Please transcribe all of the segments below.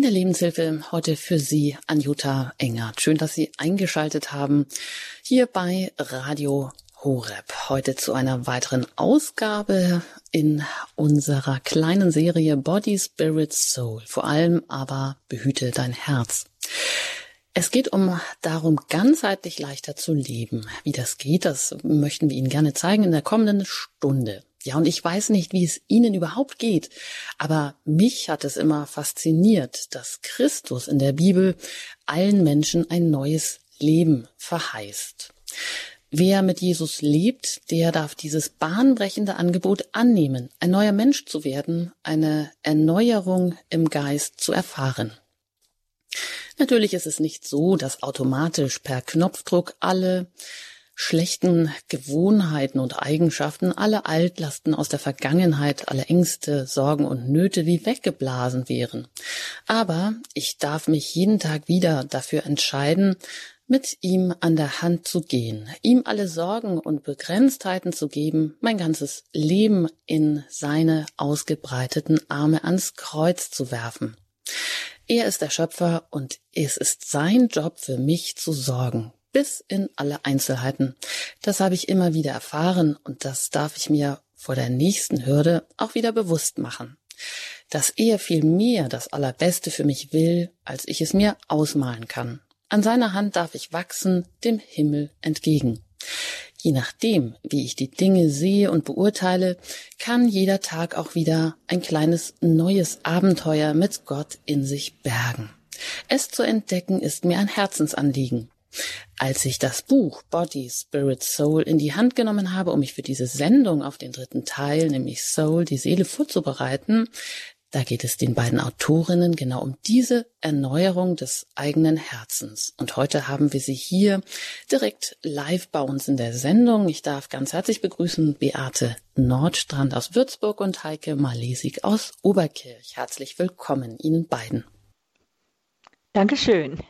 In der Lebenshilfe heute für Sie Anjuta Engert. Schön, dass Sie eingeschaltet haben hier bei Radio Horeb. Heute zu einer weiteren Ausgabe in unserer kleinen Serie Body, Spirit, Soul. Vor allem aber behüte dein Herz. Es geht um darum, ganzheitlich leichter zu leben. Wie das geht, das möchten wir Ihnen gerne zeigen in der kommenden Stunde. Ja, und ich weiß nicht, wie es Ihnen überhaupt geht, aber mich hat es immer fasziniert, dass Christus in der Bibel allen Menschen ein neues Leben verheißt. Wer mit Jesus lebt, der darf dieses bahnbrechende Angebot annehmen, ein neuer Mensch zu werden, eine Erneuerung im Geist zu erfahren. Natürlich ist es nicht so, dass automatisch per Knopfdruck alle schlechten Gewohnheiten und Eigenschaften, alle Altlasten aus der Vergangenheit, alle Ängste, Sorgen und Nöte wie weggeblasen wären. Aber ich darf mich jeden Tag wieder dafür entscheiden, mit ihm an der Hand zu gehen, ihm alle Sorgen und Begrenztheiten zu geben, mein ganzes Leben in seine ausgebreiteten Arme ans Kreuz zu werfen. Er ist der Schöpfer und es ist sein Job für mich zu sorgen, bis in alle Einzelheiten. Das habe ich immer wieder erfahren und das darf ich mir vor der nächsten Hürde auch wieder bewusst machen. Dass er viel mehr das Allerbeste für mich will, als ich es mir ausmalen kann. An seiner Hand darf ich wachsen, dem Himmel entgegen. Je nachdem, wie ich die Dinge sehe und beurteile, kann jeder Tag auch wieder ein kleines neues Abenteuer mit Gott in sich bergen. Es zu entdecken ist mir ein Herzensanliegen. Als ich das Buch Body, Spirit, Soul in die Hand genommen habe, um mich für diese Sendung auf den dritten Teil, nämlich Soul, die Seele vorzubereiten, da geht es den beiden Autorinnen genau um diese Erneuerung des eigenen Herzens. Und heute haben wir sie hier direkt live bei uns in der Sendung. Ich darf ganz herzlich begrüßen Beate Nordstrand aus Würzburg und Heike Malesig aus Oberkirch. Herzlich willkommen Ihnen beiden. Dankeschön.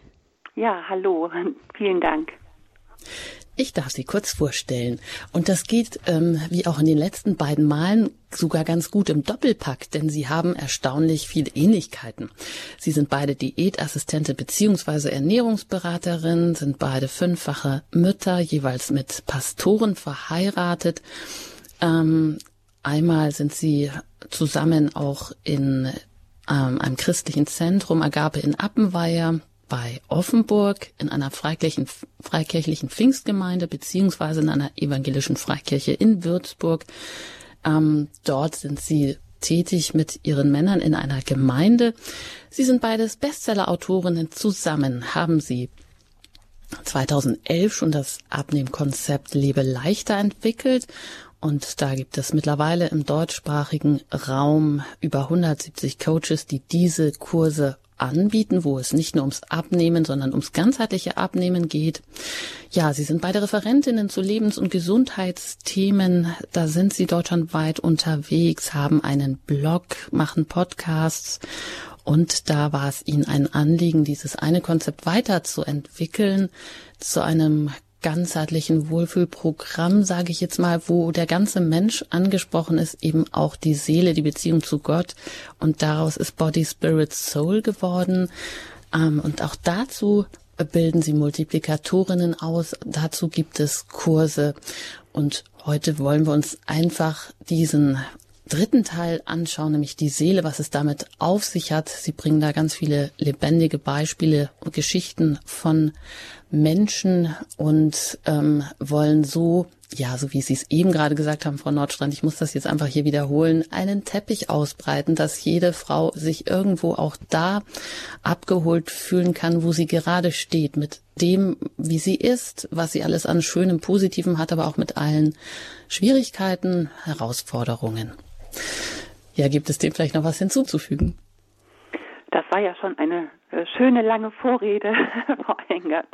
Ja, hallo, vielen Dank. Ich darf Sie kurz vorstellen. Und das geht, ähm, wie auch in den letzten beiden Malen, sogar ganz gut im Doppelpack, denn Sie haben erstaunlich viele Ähnlichkeiten. Sie sind beide Diätassistente beziehungsweise Ernährungsberaterin, sind beide fünffache Mütter, jeweils mit Pastoren verheiratet. Ähm, einmal sind Sie zusammen auch in ähm, einem christlichen Zentrum Agape in Appenweier bei Offenburg in einer freikirchlichen, freikirchlichen Pfingstgemeinde beziehungsweise in einer evangelischen Freikirche in Würzburg. Ähm, dort sind sie tätig mit ihren Männern in einer Gemeinde. Sie sind beides Bestseller-Autorinnen. Zusammen haben sie 2011 schon das Abnehmkonzept Lebe leichter entwickelt und da gibt es mittlerweile im deutschsprachigen Raum über 170 Coaches, die diese Kurse anbieten, wo es nicht nur ums Abnehmen, sondern ums ganzheitliche Abnehmen geht. Ja, Sie sind beide Referentinnen zu Lebens- und Gesundheitsthemen. Da sind Sie deutschlandweit unterwegs, haben einen Blog, machen Podcasts und da war es Ihnen ein Anliegen, dieses eine Konzept weiterzuentwickeln zu einem ganzheitlichen Wohlfühlprogramm, sage ich jetzt mal, wo der ganze Mensch angesprochen ist, eben auch die Seele, die Beziehung zu Gott. Und daraus ist Body, Spirit, Soul geworden. Ähm, und auch dazu bilden sie Multiplikatorinnen aus. Dazu gibt es Kurse. Und heute wollen wir uns einfach diesen dritten Teil anschauen, nämlich die Seele, was es damit auf sich hat. Sie bringen da ganz viele lebendige Beispiele und Geschichten von Menschen und ähm, wollen so, ja, so wie Sie es eben gerade gesagt haben, Frau Nordstrand, ich muss das jetzt einfach hier wiederholen, einen Teppich ausbreiten, dass jede Frau sich irgendwo auch da abgeholt fühlen kann, wo sie gerade steht, mit dem, wie sie ist, was sie alles an schönem, positivem hat, aber auch mit allen Schwierigkeiten, Herausforderungen. Ja, gibt es dem vielleicht noch was hinzuzufügen? Das war ja schon eine äh, schöne lange Vorrede, Frau Engert.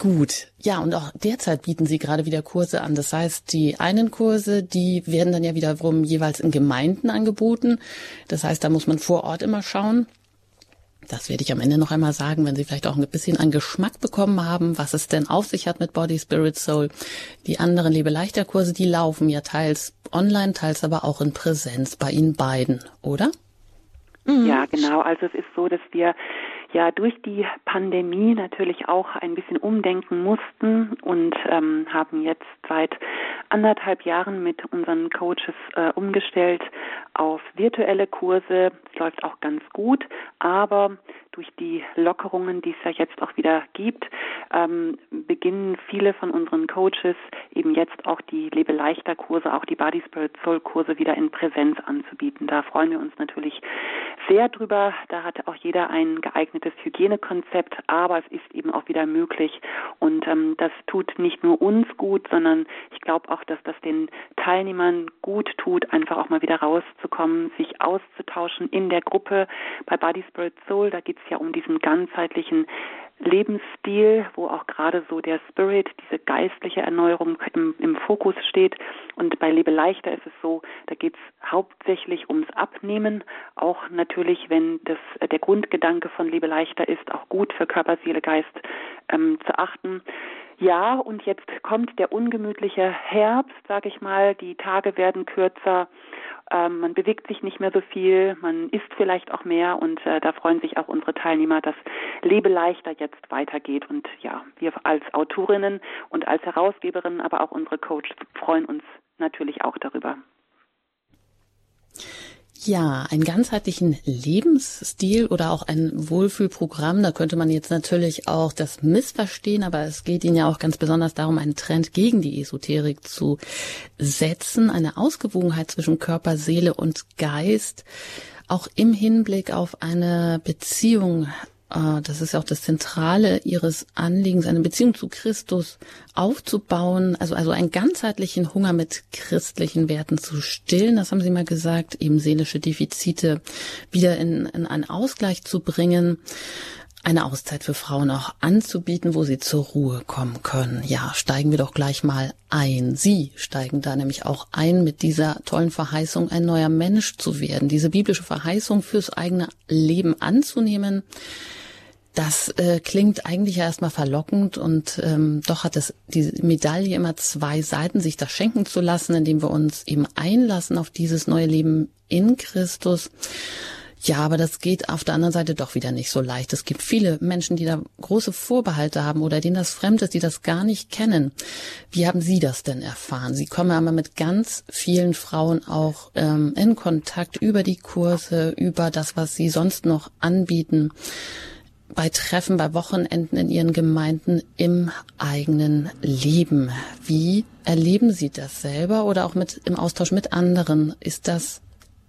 Gut, ja, und auch derzeit bieten Sie gerade wieder Kurse an. Das heißt, die einen Kurse, die werden dann ja wiederum jeweils in Gemeinden angeboten. Das heißt, da muss man vor Ort immer schauen. Das werde ich am Ende noch einmal sagen, wenn Sie vielleicht auch ein bisschen an Geschmack bekommen haben, was es denn auf sich hat mit Body, Spirit, Soul. Die anderen Lebe leichter Kurse, die laufen ja teils online, teils aber auch in Präsenz bei Ihnen beiden, oder? Mhm. Genau, also es ist so, dass wir ja durch die Pandemie natürlich auch ein bisschen umdenken mussten und ähm, haben jetzt seit anderthalb Jahren mit unseren Coaches äh, umgestellt auf virtuelle Kurse. Es läuft auch ganz gut, aber durch die Lockerungen, die es ja jetzt auch wieder gibt, ähm, beginnen viele von unseren Coaches eben jetzt auch die Lebe leichter Kurse, auch die Body Spirit Soul Kurse wieder in Präsenz anzubieten. Da freuen wir uns natürlich sehr drüber. Da hat auch jeder ein geeignetes Hygienekonzept, aber es ist eben auch wieder möglich. Und ähm, das tut nicht nur uns gut, sondern ich glaube auch, dass das den Teilnehmern gut tut, einfach auch mal wieder rauszukommen, sich auszutauschen in der Gruppe. Bei Body Spirit Soul, da geht es ja um diesen ganzheitlichen Lebensstil, wo auch gerade so der Spirit, diese geistliche Erneuerung im, im Fokus steht. Und bei Lebe leichter ist es so, da geht es hauptsächlich ums Abnehmen. Auch natürlich, wenn das der Grundgedanke von Lebe leichter ist, auch gut für Körper, Seele, Geist ähm, zu achten. Ja, und jetzt kommt der ungemütliche Herbst, sage ich mal. Die Tage werden kürzer ähm, man bewegt sich nicht mehr so viel, man isst vielleicht auch mehr und äh, da freuen sich auch unsere Teilnehmer, dass Lebe leichter jetzt weitergeht. Und ja, wir als Autorinnen und als Herausgeberinnen, aber auch unsere Coaches freuen uns natürlich auch darüber. Ja, einen ganzheitlichen Lebensstil oder auch ein Wohlfühlprogramm, da könnte man jetzt natürlich auch das missverstehen, aber es geht Ihnen ja auch ganz besonders darum, einen Trend gegen die Esoterik zu setzen, eine Ausgewogenheit zwischen Körper, Seele und Geist, auch im Hinblick auf eine Beziehung das ist ja auch das Zentrale ihres Anliegens, eine Beziehung zu Christus aufzubauen, also, also einen ganzheitlichen Hunger mit christlichen Werten zu stillen, das haben Sie mal gesagt, eben seelische Defizite wieder in, in einen Ausgleich zu bringen eine Auszeit für Frauen auch anzubieten, wo sie zur Ruhe kommen können. Ja, steigen wir doch gleich mal ein. Sie steigen da nämlich auch ein mit dieser tollen Verheißung, ein neuer Mensch zu werden, diese biblische Verheißung fürs eigene Leben anzunehmen. Das äh, klingt eigentlich erstmal verlockend und ähm, doch hat es die Medaille immer zwei Seiten, sich das schenken zu lassen, indem wir uns eben einlassen auf dieses neue Leben in Christus. Ja, aber das geht auf der anderen Seite doch wieder nicht so leicht. Es gibt viele Menschen, die da große Vorbehalte haben oder denen das fremd ist, die das gar nicht kennen. Wie haben Sie das denn erfahren? Sie kommen aber mit ganz vielen Frauen auch ähm, in Kontakt über die Kurse, über das, was Sie sonst noch anbieten bei Treffen, bei Wochenenden in Ihren Gemeinden im eigenen Leben. Wie erleben Sie das selber oder auch mit, im Austausch mit anderen? Ist das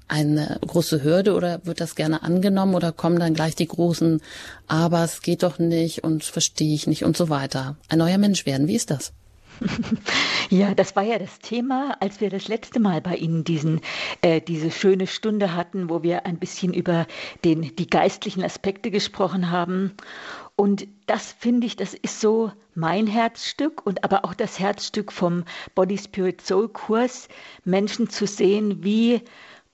eine große Hürde oder wird das gerne angenommen oder kommen dann gleich die großen, aber es geht doch nicht und verstehe ich nicht und so weiter? Ein neuer Mensch werden, wie ist das? Ja, das war ja das Thema, als wir das letzte Mal bei Ihnen diesen, äh, diese schöne Stunde hatten, wo wir ein bisschen über den, die geistlichen Aspekte gesprochen haben. Und das finde ich, das ist so mein Herzstück und aber auch das Herzstück vom Body Spirit Soul Kurs, Menschen zu sehen, wie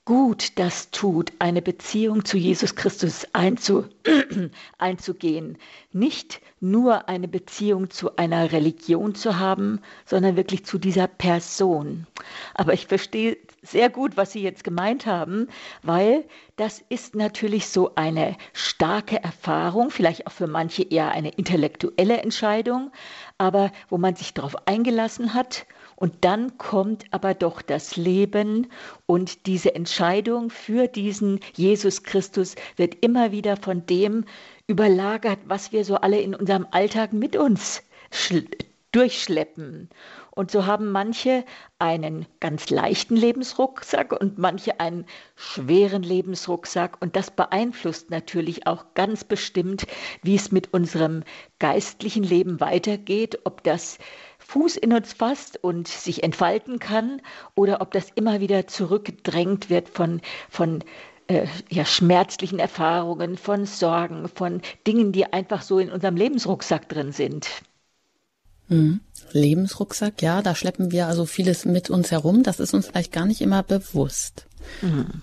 gut das tut, eine Beziehung zu Jesus Christus einzu, einzugehen. Nicht nur eine Beziehung zu einer Religion zu haben, sondern wirklich zu dieser Person. Aber ich verstehe sehr gut, was Sie jetzt gemeint haben, weil das ist natürlich so eine starke Erfahrung, vielleicht auch für manche eher eine intellektuelle Entscheidung, aber wo man sich darauf eingelassen hat und dann kommt aber doch das Leben und diese Entscheidung für diesen Jesus Christus wird immer wieder von dem überlagert, was wir so alle in unserem Alltag mit uns durchschleppen. Und so haben manche einen ganz leichten Lebensrucksack und manche einen schweren Lebensrucksack. Und das beeinflusst natürlich auch ganz bestimmt, wie es mit unserem geistlichen Leben weitergeht, ob das Fuß in uns fasst und sich entfalten kann oder ob das immer wieder zurückgedrängt wird von, von äh, ja, schmerzlichen Erfahrungen, von Sorgen, von Dingen, die einfach so in unserem Lebensrucksack drin sind. Mhm. Lebensrucksack, ja, da schleppen wir also vieles mit uns herum. Das ist uns vielleicht gar nicht immer bewusst, mhm.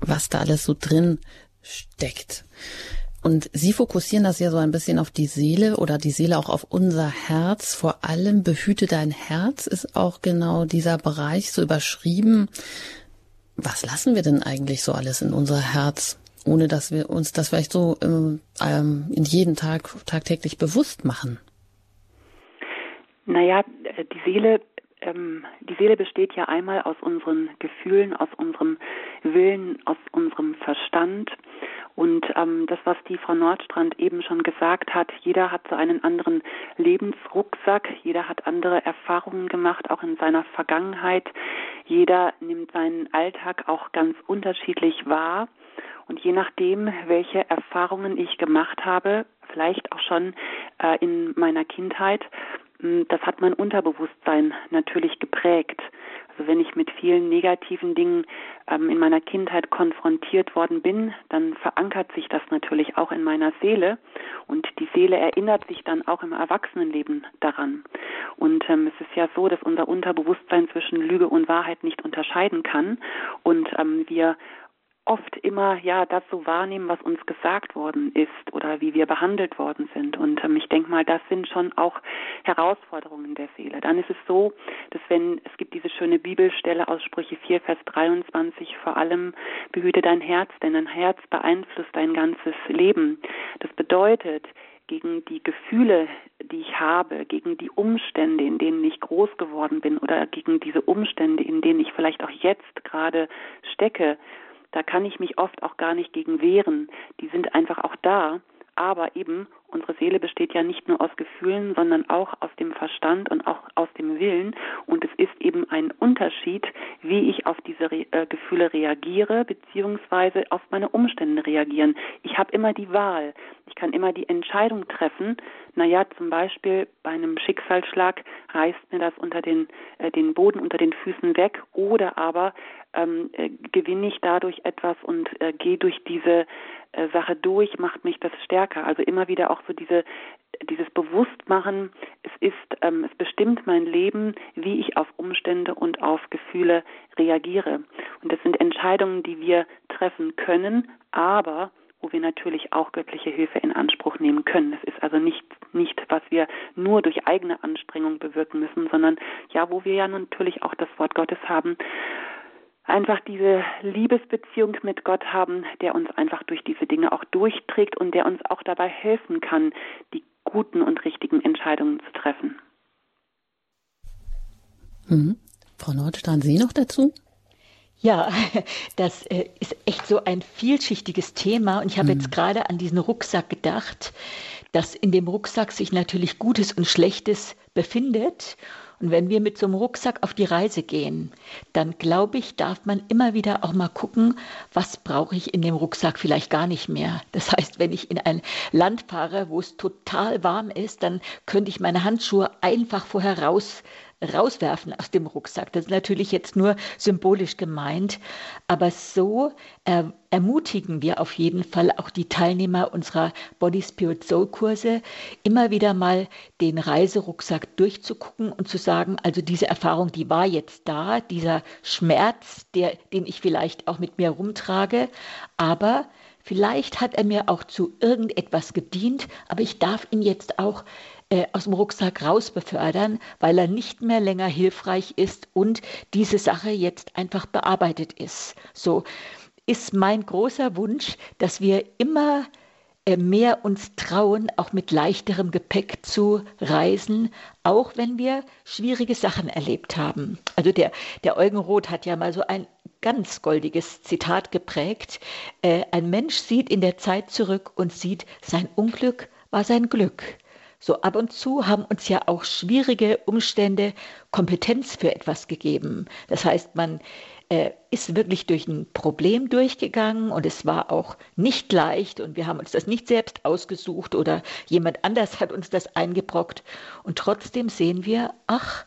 was da alles so drin steckt. Und Sie fokussieren das ja so ein bisschen auf die Seele oder die Seele auch auf unser Herz. Vor allem behüte dein Herz ist auch genau dieser Bereich so überschrieben. Was lassen wir denn eigentlich so alles in unser Herz? ohne dass wir uns das vielleicht so ähm, in jeden Tag tagtäglich bewusst machen? Naja, die Seele, ähm, die Seele besteht ja einmal aus unseren Gefühlen, aus unserem Willen, aus unserem Verstand. Und ähm, das, was die Frau Nordstrand eben schon gesagt hat, jeder hat so einen anderen Lebensrucksack, jeder hat andere Erfahrungen gemacht, auch in seiner Vergangenheit. Jeder nimmt seinen Alltag auch ganz unterschiedlich wahr. Und je nachdem, welche Erfahrungen ich gemacht habe, vielleicht auch schon äh, in meiner Kindheit, das hat mein Unterbewusstsein natürlich geprägt. Also wenn ich mit vielen negativen Dingen ähm, in meiner Kindheit konfrontiert worden bin, dann verankert sich das natürlich auch in meiner Seele und die Seele erinnert sich dann auch im Erwachsenenleben daran. Und ähm, es ist ja so, dass unser Unterbewusstsein zwischen Lüge und Wahrheit nicht unterscheiden kann und ähm, wir oft immer ja das so wahrnehmen, was uns gesagt worden ist oder wie wir behandelt worden sind. Und ähm, ich denke mal, das sind schon auch Herausforderungen der Seele. Dann ist es so, dass wenn es gibt diese schöne Bibelstelle aus Sprüche 4, Vers 23, vor allem behüte dein Herz, denn dein Herz beeinflusst dein ganzes Leben. Das bedeutet, gegen die Gefühle, die ich habe, gegen die Umstände, in denen ich groß geworden bin oder gegen diese Umstände, in denen ich vielleicht auch jetzt gerade stecke, da kann ich mich oft auch gar nicht gegen wehren. Die sind einfach auch da. Aber eben, unsere Seele besteht ja nicht nur aus Gefühlen, sondern auch aus dem Verstand und auch aus dem Willen. Und es ist eben ein Unterschied, wie ich auf diese Re äh, Gefühle reagiere, beziehungsweise auf meine Umstände reagieren. Ich habe immer die Wahl. Ich kann immer die Entscheidung treffen. Naja, zum Beispiel bei einem Schicksalsschlag reißt mir das unter den, äh, den Boden unter den Füßen weg oder aber ähm, äh, gewinne ich dadurch etwas und äh, gehe durch diese äh, Sache durch, macht mich das stärker. Also immer wieder auch so diese dieses Bewusstmachen, es ist, ähm, es bestimmt mein Leben, wie ich auf Umstände und auf Gefühle reagiere. Und das sind Entscheidungen, die wir treffen können, aber wo wir natürlich auch göttliche Hilfe in Anspruch nehmen können. Es ist also nicht, nicht, was wir nur durch eigene Anstrengung bewirken müssen, sondern ja, wo wir ja natürlich auch das Wort Gottes haben, einfach diese Liebesbeziehung mit Gott haben, der uns einfach durch diese Dinge auch durchträgt und der uns auch dabei helfen kann, die guten und richtigen Entscheidungen zu treffen. Mhm. Frau Nordstrand, Sie noch dazu? Ja, das äh, ist echt so ein vielschichtiges Thema. Und ich habe mhm. jetzt gerade an diesen Rucksack gedacht, dass in dem Rucksack sich natürlich Gutes und Schlechtes befindet. Und wenn wir mit so einem Rucksack auf die Reise gehen, dann glaube ich, darf man immer wieder auch mal gucken, was brauche ich in dem Rucksack vielleicht gar nicht mehr. Das heißt, wenn ich in ein Land fahre, wo es total warm ist, dann könnte ich meine Handschuhe einfach vorher raus rauswerfen aus dem Rucksack. Das ist natürlich jetzt nur symbolisch gemeint, aber so er, ermutigen wir auf jeden Fall auch die Teilnehmer unserer Body Spirit Soul Kurse, immer wieder mal den Reiserucksack durchzugucken und zu sagen, also diese Erfahrung, die war jetzt da, dieser Schmerz, der, den ich vielleicht auch mit mir rumtrage, aber Vielleicht hat er mir auch zu irgendetwas gedient, aber ich darf ihn jetzt auch äh, aus dem Rucksack raus befördern, weil er nicht mehr länger hilfreich ist und diese Sache jetzt einfach bearbeitet ist. So ist mein großer Wunsch, dass wir immer äh, mehr uns trauen, auch mit leichterem Gepäck zu reisen, auch wenn wir schwierige Sachen erlebt haben. Also der, der Eugen Roth hat ja mal so ein ganz goldiges Zitat geprägt. Äh, ein Mensch sieht in der Zeit zurück und sieht, sein Unglück war sein Glück. So ab und zu haben uns ja auch schwierige Umstände Kompetenz für etwas gegeben. Das heißt, man äh, ist wirklich durch ein Problem durchgegangen und es war auch nicht leicht und wir haben uns das nicht selbst ausgesucht oder jemand anders hat uns das eingebrockt. Und trotzdem sehen wir, ach,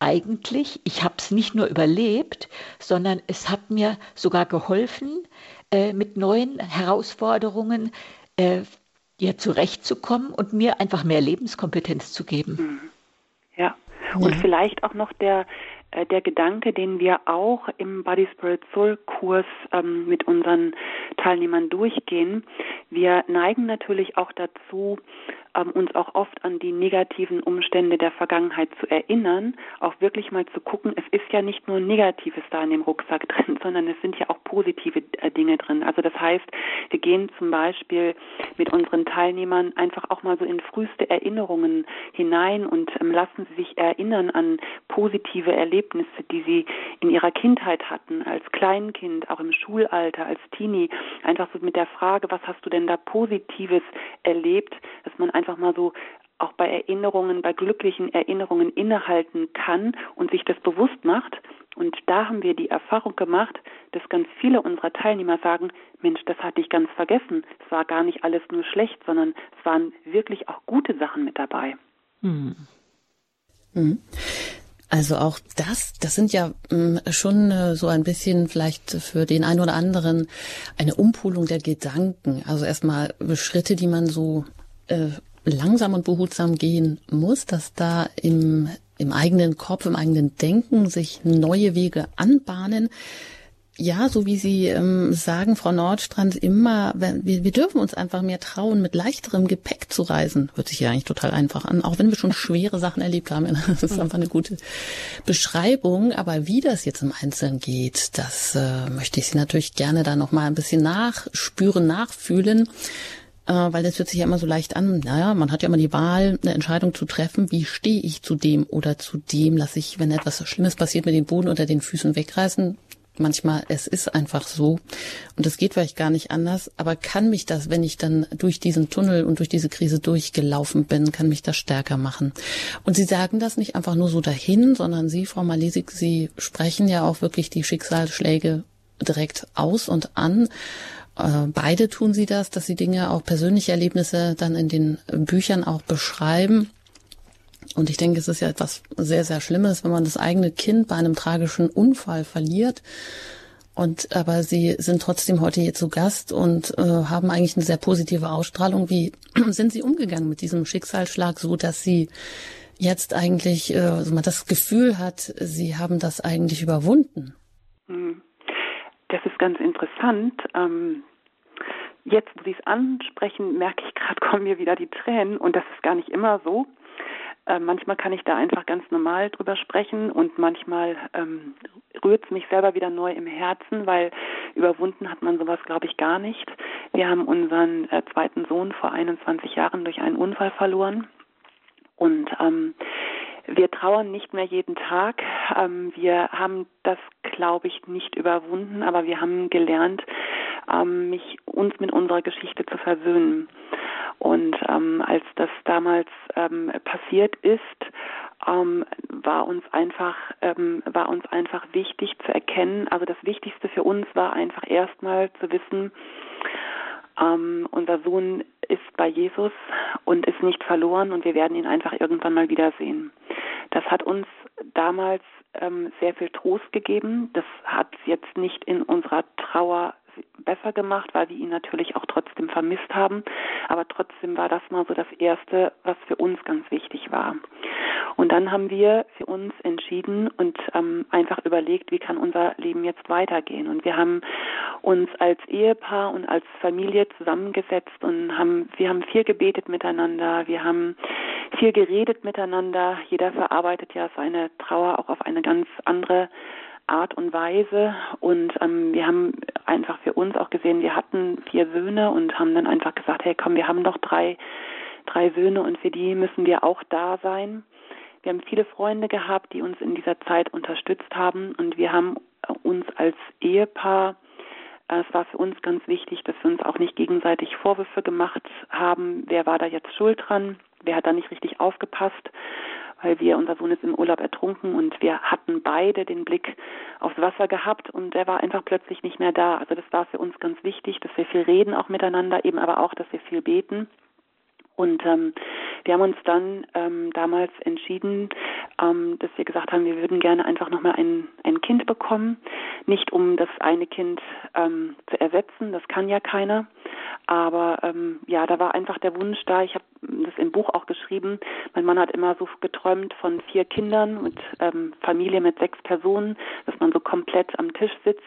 eigentlich, ich habe es nicht nur überlebt, sondern es hat mir sogar geholfen, äh, mit neuen Herausforderungen äh, ja, zurechtzukommen und mir einfach mehr Lebenskompetenz zu geben. Ja, und ja. vielleicht auch noch der, der Gedanke, den wir auch im Body Spirit Soul Kurs ähm, mit unseren Teilnehmern durchgehen. Wir neigen natürlich auch dazu, ähm, uns auch oft an die negativen Umstände der Vergangenheit zu erinnern, auch wirklich mal zu gucken, es ist ja nicht nur Negatives da in dem Rucksack drin, sondern es sind ja auch positive äh, Dinge drin. Also das heißt, Wir gehen zum Beispiel mit unseren Teilnehmern einfach auch mal so in früheste Erinnerungen hinein und ähm, lassen sie sich erinnern an positive Erlebnisse, die sie in ihrer Kindheit hatten, als Kleinkind, auch im Schulalter, als Teenie. Einfach so mit der Frage, was hast du denn da Positives erlebt, dass man einfach mal so auch bei Erinnerungen, bei glücklichen Erinnerungen innehalten kann und sich das bewusst macht. Und da haben wir die Erfahrung gemacht, dass ganz viele unserer Teilnehmer sagen, Mensch, das hatte ich ganz vergessen. Es war gar nicht alles nur schlecht, sondern es waren wirklich auch gute Sachen mit dabei. Hm. Hm. Also auch das, das sind ja hm, schon äh, so ein bisschen vielleicht für den einen oder anderen eine Umpolung der Gedanken. Also erstmal Schritte, die man so äh, langsam und behutsam gehen muss, dass da im, im eigenen Kopf, im eigenen Denken sich neue Wege anbahnen. Ja, so wie Sie ähm, sagen, Frau Nordstrand, immer, wir, wir dürfen uns einfach mehr trauen, mit leichterem Gepäck zu reisen. Hört sich ja eigentlich total einfach an, auch wenn wir schon schwere Sachen erlebt haben. Das ist einfach eine gute Beschreibung. Aber wie das jetzt im Einzelnen geht, das äh, möchte ich Sie natürlich gerne da noch mal ein bisschen nachspüren, nachfühlen äh, weil das hört sich ja immer so leicht an. Naja, man hat ja immer die Wahl, eine Entscheidung zu treffen, wie stehe ich zu dem oder zu dem, lasse ich, wenn etwas Schlimmes passiert, mit dem Boden unter den Füßen wegreißen. Manchmal, es ist einfach so. Und es geht vielleicht gar nicht anders. Aber kann mich das, wenn ich dann durch diesen Tunnel und durch diese Krise durchgelaufen bin, kann mich das stärker machen. Und Sie sagen das nicht einfach nur so dahin, sondern Sie, Frau Malisik, Sie sprechen ja auch wirklich die Schicksalsschläge direkt aus und an. Äh, beide tun sie das, dass sie Dinge, auch persönliche Erlebnisse dann in den Büchern auch beschreiben. Und ich denke, es ist ja etwas sehr, sehr Schlimmes, wenn man das eigene Kind bei einem tragischen Unfall verliert. Und aber sie sind trotzdem heute hier zu Gast und äh, haben eigentlich eine sehr positive Ausstrahlung. Wie sind Sie umgegangen mit diesem Schicksalsschlag, so dass Sie jetzt eigentlich, äh, also man das Gefühl hat, Sie haben das eigentlich überwunden? Hm. Das ist ganz interessant. Ähm, jetzt, wo Sie es ansprechen, merke ich gerade, kommen mir wieder die Tränen und das ist gar nicht immer so. Äh, manchmal kann ich da einfach ganz normal drüber sprechen und manchmal ähm, rührt es mich selber wieder neu im Herzen, weil überwunden hat man sowas, glaube ich, gar nicht. Wir haben unseren äh, zweiten Sohn vor 21 Jahren durch einen Unfall verloren und ähm, wir trauern nicht mehr jeden Tag. Ähm, wir haben das, glaube ich, nicht überwunden, aber wir haben gelernt, ähm, mich uns mit unserer Geschichte zu versöhnen. Und ähm, als das damals ähm, passiert ist, ähm, war uns einfach ähm, war uns einfach wichtig zu erkennen. Also das Wichtigste für uns war einfach erstmal zu wissen, ähm, unser Sohn ist bei Jesus und ist nicht verloren und wir werden ihn einfach irgendwann mal wiedersehen. Das hat uns damals ähm, sehr viel Trost gegeben. Das hat jetzt nicht in unserer Trauer besser gemacht, weil wir ihn natürlich auch trotzdem vermisst haben. Aber trotzdem war das mal so das Erste, was für uns ganz wichtig war. Und dann haben wir für uns entschieden und ähm, einfach überlegt, wie kann unser Leben jetzt weitergehen. Und wir haben uns als Ehepaar und als Familie zusammengesetzt und haben, wir haben viel gebetet miteinander, wir haben viel geredet miteinander. Jeder verarbeitet ja seine Trauer auch auf eine ganz andere Art und Weise. Und ähm, wir haben einfach für uns auch gesehen, wir hatten vier Söhne und haben dann einfach gesagt, hey komm, wir haben doch drei, drei Söhne und für die müssen wir auch da sein. Wir haben viele Freunde gehabt, die uns in dieser Zeit unterstützt haben und wir haben uns als Ehepaar äh, es war für uns ganz wichtig, dass wir uns auch nicht gegenseitig Vorwürfe gemacht haben, wer war da jetzt schuld dran, wer hat da nicht richtig aufgepasst, weil wir, unser Sohn ist im Urlaub ertrunken und wir hatten beide den Blick aufs Wasser gehabt und er war einfach plötzlich nicht mehr da. Also das war für uns ganz wichtig, dass wir viel reden auch miteinander, eben aber auch, dass wir viel beten. Und ähm, wir haben uns dann ähm, damals entschieden, ähm, dass wir gesagt haben, wir würden gerne einfach nochmal ein, ein Kind bekommen. Nicht um das eine Kind ähm, zu ersetzen, das kann ja keiner. Aber ähm, ja, da war einfach der Wunsch da. Ich habe das im Buch auch geschrieben. Mein Mann hat immer so geträumt von vier Kindern und ähm, Familie mit sechs Personen, dass man so komplett am Tisch sitzt.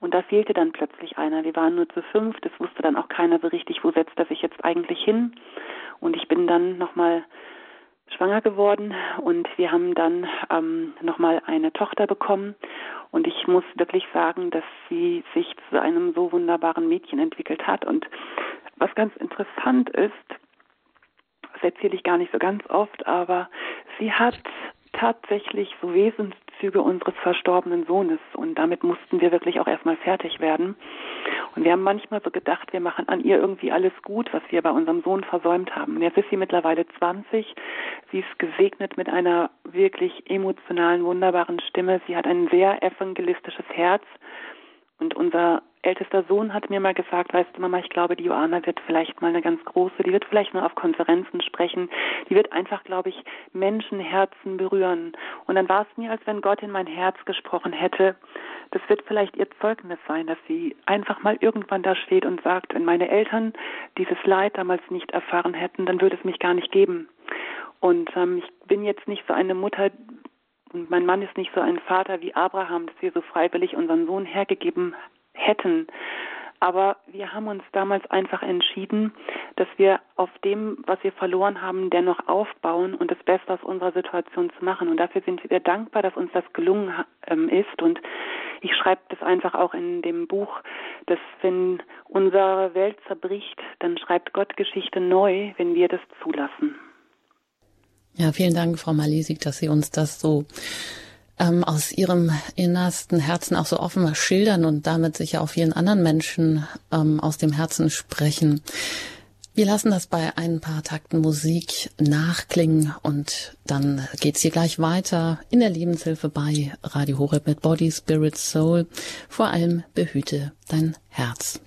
Und da fehlte dann plötzlich einer. Wir waren nur zu fünf. Das wusste dann auch keiner so richtig, wo setzt er sich jetzt eigentlich hin. Und ich bin dann nochmal schwanger geworden und wir haben dann ähm, nochmal eine Tochter bekommen. Und ich muss wirklich sagen, dass sie sich zu einem so wunderbaren Mädchen entwickelt hat. Und was ganz interessant ist, das erzähle ich gar nicht so ganz oft, aber sie hat tatsächlich so Wesenszüge unseres verstorbenen Sohnes und damit mussten wir wirklich auch erstmal fertig werden. Und wir haben manchmal so gedacht, wir machen an ihr irgendwie alles gut, was wir bei unserem Sohn versäumt haben. Und jetzt ist sie mittlerweile 20. Sie ist gesegnet mit einer wirklich emotionalen, wunderbaren Stimme. Sie hat ein sehr evangelistisches Herz. Und unser ältester Sohn hat mir mal gesagt, weißt du Mama, ich glaube, die Joana wird vielleicht mal eine ganz große, die wird vielleicht mal auf Konferenzen sprechen, die wird einfach, glaube ich, Menschenherzen berühren. Und dann war es mir, als wenn Gott in mein Herz gesprochen hätte. Das wird vielleicht ihr Zeugnis sein, dass sie einfach mal irgendwann da steht und sagt, wenn meine Eltern dieses Leid damals nicht erfahren hätten, dann würde es mich gar nicht geben. Und ähm, ich bin jetzt nicht so eine Mutter, und mein Mann ist nicht so ein Vater wie Abraham, dass wir so freiwillig unseren Sohn hergegeben hätten. Aber wir haben uns damals einfach entschieden, dass wir auf dem, was wir verloren haben, dennoch aufbauen und das Beste aus unserer Situation zu machen. Und dafür sind wir dankbar, dass uns das gelungen ähm, ist. Und ich schreibe das einfach auch in dem Buch, dass wenn unsere Welt zerbricht, dann schreibt Gott Geschichte neu, wenn wir das zulassen. Ja, vielen Dank, Frau Malisik, dass Sie uns das so ähm, aus ihrem innersten Herzen auch so offen schildern und damit sicher auch vielen anderen Menschen ähm, aus dem Herzen sprechen. Wir lassen das bei ein paar Takten Musik nachklingen und dann geht's hier gleich weiter in der Lebenshilfe bei Radio Horeb mit Body, Spirit, Soul. Vor allem behüte dein Herz.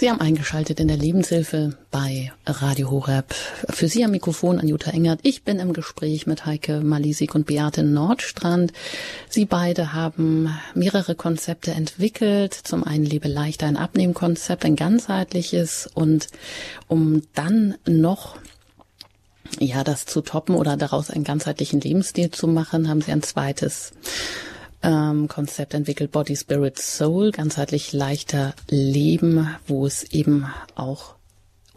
Sie haben eingeschaltet in der Lebenshilfe bei Radio Horeb. Für Sie am Mikrofon Anjuta Engert. Ich bin im Gespräch mit Heike Malisik und Beate Nordstrand. Sie beide haben mehrere Konzepte entwickelt. Zum einen Lebe leichter ein Abnehmkonzept, ein ganzheitliches und um dann noch ja, das zu toppen oder daraus einen ganzheitlichen Lebensstil zu machen, haben sie ein zweites ähm, Konzept entwickelt, Body, Spirit, Soul, ganzheitlich leichter Leben, wo es eben auch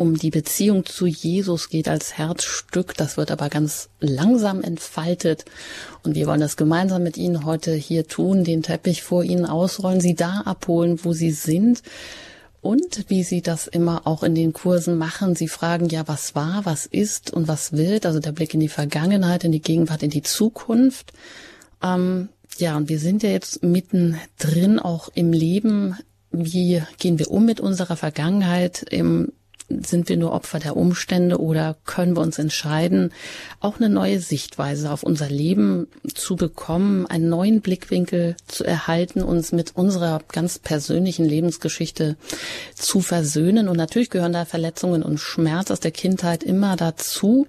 um die Beziehung zu Jesus geht als Herzstück. Das wird aber ganz langsam entfaltet. Und wir wollen das gemeinsam mit Ihnen heute hier tun, den Teppich vor Ihnen ausrollen, Sie da abholen, wo Sie sind. Und wie Sie das immer auch in den Kursen machen, Sie fragen ja, was war, was ist und was wird. Also der Blick in die Vergangenheit, in die Gegenwart, in die Zukunft. Ähm, ja, und wir sind ja jetzt mittendrin auch im Leben. Wie gehen wir um mit unserer Vergangenheit? Sind wir nur Opfer der Umstände oder können wir uns entscheiden, auch eine neue Sichtweise auf unser Leben zu bekommen, einen neuen Blickwinkel zu erhalten, uns mit unserer ganz persönlichen Lebensgeschichte zu versöhnen? Und natürlich gehören da Verletzungen und Schmerz aus der Kindheit immer dazu.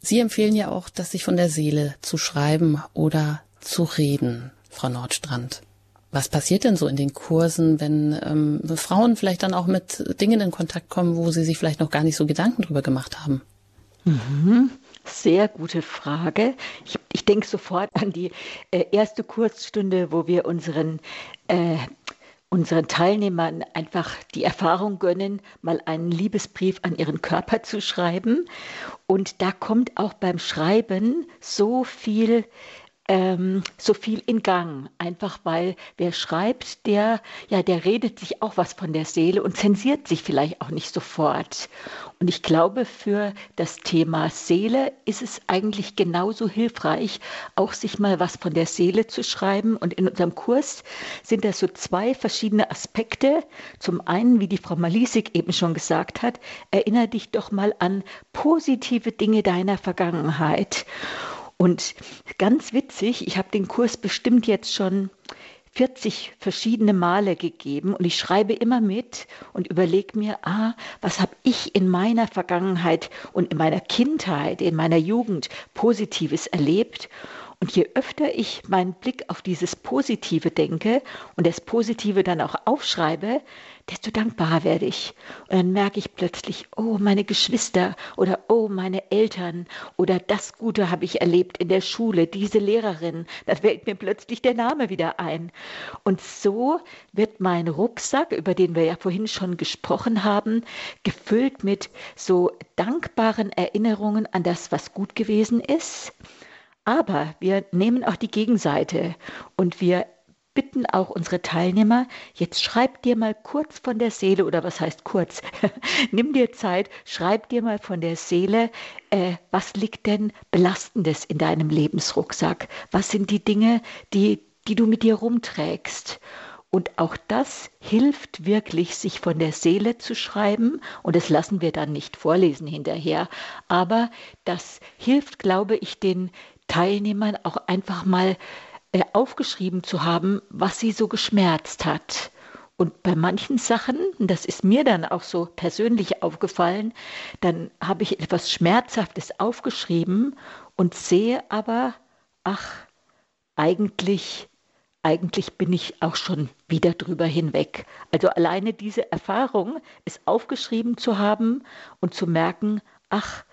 Sie empfehlen ja auch, das sich von der Seele zu schreiben oder zu reden, Frau Nordstrand. Was passiert denn so in den Kursen, wenn ähm, Frauen vielleicht dann auch mit Dingen in Kontakt kommen, wo sie sich vielleicht noch gar nicht so Gedanken drüber gemacht haben? Mhm. Sehr gute Frage. Ich, ich denke sofort an die äh, erste Kurzstunde, wo wir unseren, äh, unseren Teilnehmern einfach die Erfahrung gönnen, mal einen Liebesbrief an ihren Körper zu schreiben. Und da kommt auch beim Schreiben so viel ähm, so viel in Gang. Einfach weil wer schreibt, der, ja, der redet sich auch was von der Seele und zensiert sich vielleicht auch nicht sofort. Und ich glaube, für das Thema Seele ist es eigentlich genauso hilfreich, auch sich mal was von der Seele zu schreiben. Und in unserem Kurs sind das so zwei verschiedene Aspekte. Zum einen, wie die Frau Malisik eben schon gesagt hat, erinnere dich doch mal an positive Dinge deiner Vergangenheit. Und ganz witzig, ich habe den Kurs bestimmt jetzt schon 40 verschiedene Male gegeben und ich schreibe immer mit und überlege mir, ah, was habe ich in meiner Vergangenheit und in meiner Kindheit, in meiner Jugend Positives erlebt. Und je öfter ich meinen Blick auf dieses Positive denke und das Positive dann auch aufschreibe, desto dankbarer werde ich. Und dann merke ich plötzlich, oh, meine Geschwister oder oh, meine Eltern oder das Gute habe ich erlebt in der Schule, diese Lehrerin. Da fällt mir plötzlich der Name wieder ein. Und so wird mein Rucksack, über den wir ja vorhin schon gesprochen haben, gefüllt mit so dankbaren Erinnerungen an das, was gut gewesen ist. Aber wir nehmen auch die Gegenseite und wir bitten auch unsere Teilnehmer, jetzt schreib dir mal kurz von der Seele, oder was heißt kurz, nimm dir Zeit, schreib dir mal von der Seele, äh, was liegt denn Belastendes in deinem Lebensrucksack? Was sind die Dinge, die, die du mit dir rumträgst? Und auch das hilft wirklich, sich von der Seele zu schreiben. Und das lassen wir dann nicht vorlesen hinterher. Aber das hilft, glaube ich, den Teilnehmern auch einfach mal aufgeschrieben zu haben, was sie so geschmerzt hat. Und bei manchen Sachen, das ist mir dann auch so persönlich aufgefallen, dann habe ich etwas Schmerzhaftes aufgeschrieben und sehe aber, ach, eigentlich, eigentlich bin ich auch schon wieder drüber hinweg. Also alleine diese Erfahrung, es aufgeschrieben zu haben und zu merken, ach,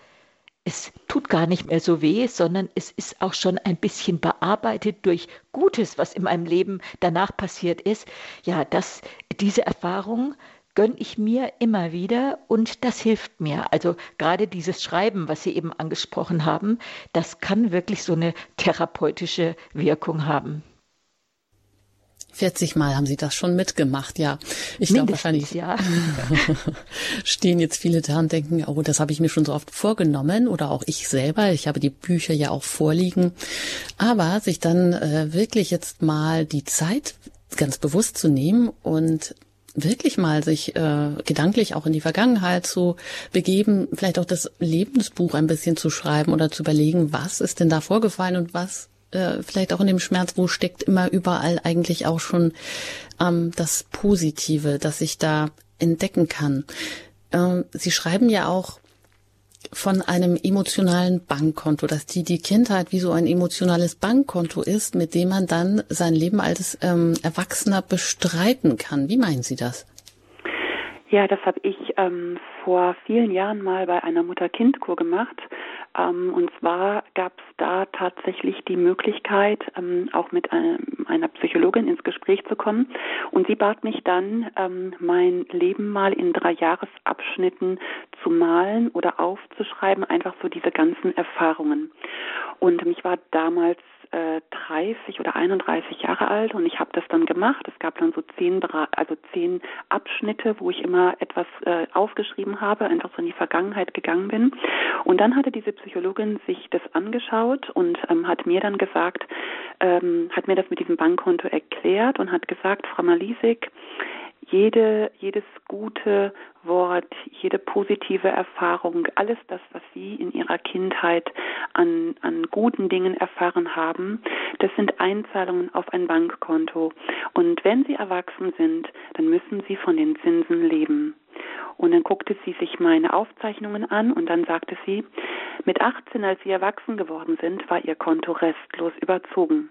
es tut gar nicht mehr so weh, sondern es ist auch schon ein bisschen bearbeitet durch Gutes, was in meinem Leben danach passiert ist. Ja, das, diese Erfahrung gönne ich mir immer wieder und das hilft mir. Also gerade dieses Schreiben, was Sie eben angesprochen haben, das kann wirklich so eine therapeutische Wirkung haben. 40 Mal haben Sie das schon mitgemacht, ja. Ich glaube wahrscheinlich ja. stehen jetzt viele da und denken, oh, das habe ich mir schon so oft vorgenommen oder auch ich selber. Ich habe die Bücher ja auch vorliegen. Aber sich dann äh, wirklich jetzt mal die Zeit ganz bewusst zu nehmen und wirklich mal sich äh, gedanklich auch in die Vergangenheit zu begeben, vielleicht auch das Lebensbuch ein bisschen zu schreiben oder zu überlegen, was ist denn da vorgefallen und was äh, vielleicht auch in dem Schmerz, wo steckt immer überall eigentlich auch schon ähm, das Positive, das ich da entdecken kann. Ähm, Sie schreiben ja auch von einem emotionalen Bankkonto, dass die, die Kindheit wie so ein emotionales Bankkonto ist, mit dem man dann sein Leben als ähm, Erwachsener bestreiten kann. Wie meinen Sie das? Ja, das habe ich ähm, vor vielen Jahren mal bei einer Mutter-Kind-Kur gemacht. Ähm, und zwar gab es da tatsächlich die Möglichkeit, ähm, auch mit einem, einer Psychologin ins Gespräch zu kommen. Und sie bat mich dann, ähm, mein Leben mal in drei Jahresabschnitten zu malen oder aufzuschreiben, einfach so diese ganzen Erfahrungen. Und mich war damals äh, 30 oder 31 Jahre alt und ich habe das dann gemacht. Es gab dann so zehn, also zehn Abschnitte, wo ich immer etwas äh, aufgeschrieben habe, einfach so in die Vergangenheit gegangen bin. Und dann hatte diese Psychologin sich das angeschaut und ähm, hat mir dann gesagt, ähm, hat mir das mit diesem Bankkonto erklärt und hat gesagt, Frau Malisik, jede, jedes gute Wort, jede positive Erfahrung, alles das, was Sie in Ihrer Kindheit an, an guten Dingen erfahren haben, das sind Einzahlungen auf ein Bankkonto. Und wenn Sie erwachsen sind, dann müssen Sie von den Zinsen leben. Und dann guckte sie sich meine Aufzeichnungen an und dann sagte sie, mit 18, als sie erwachsen geworden sind, war ihr Konto restlos überzogen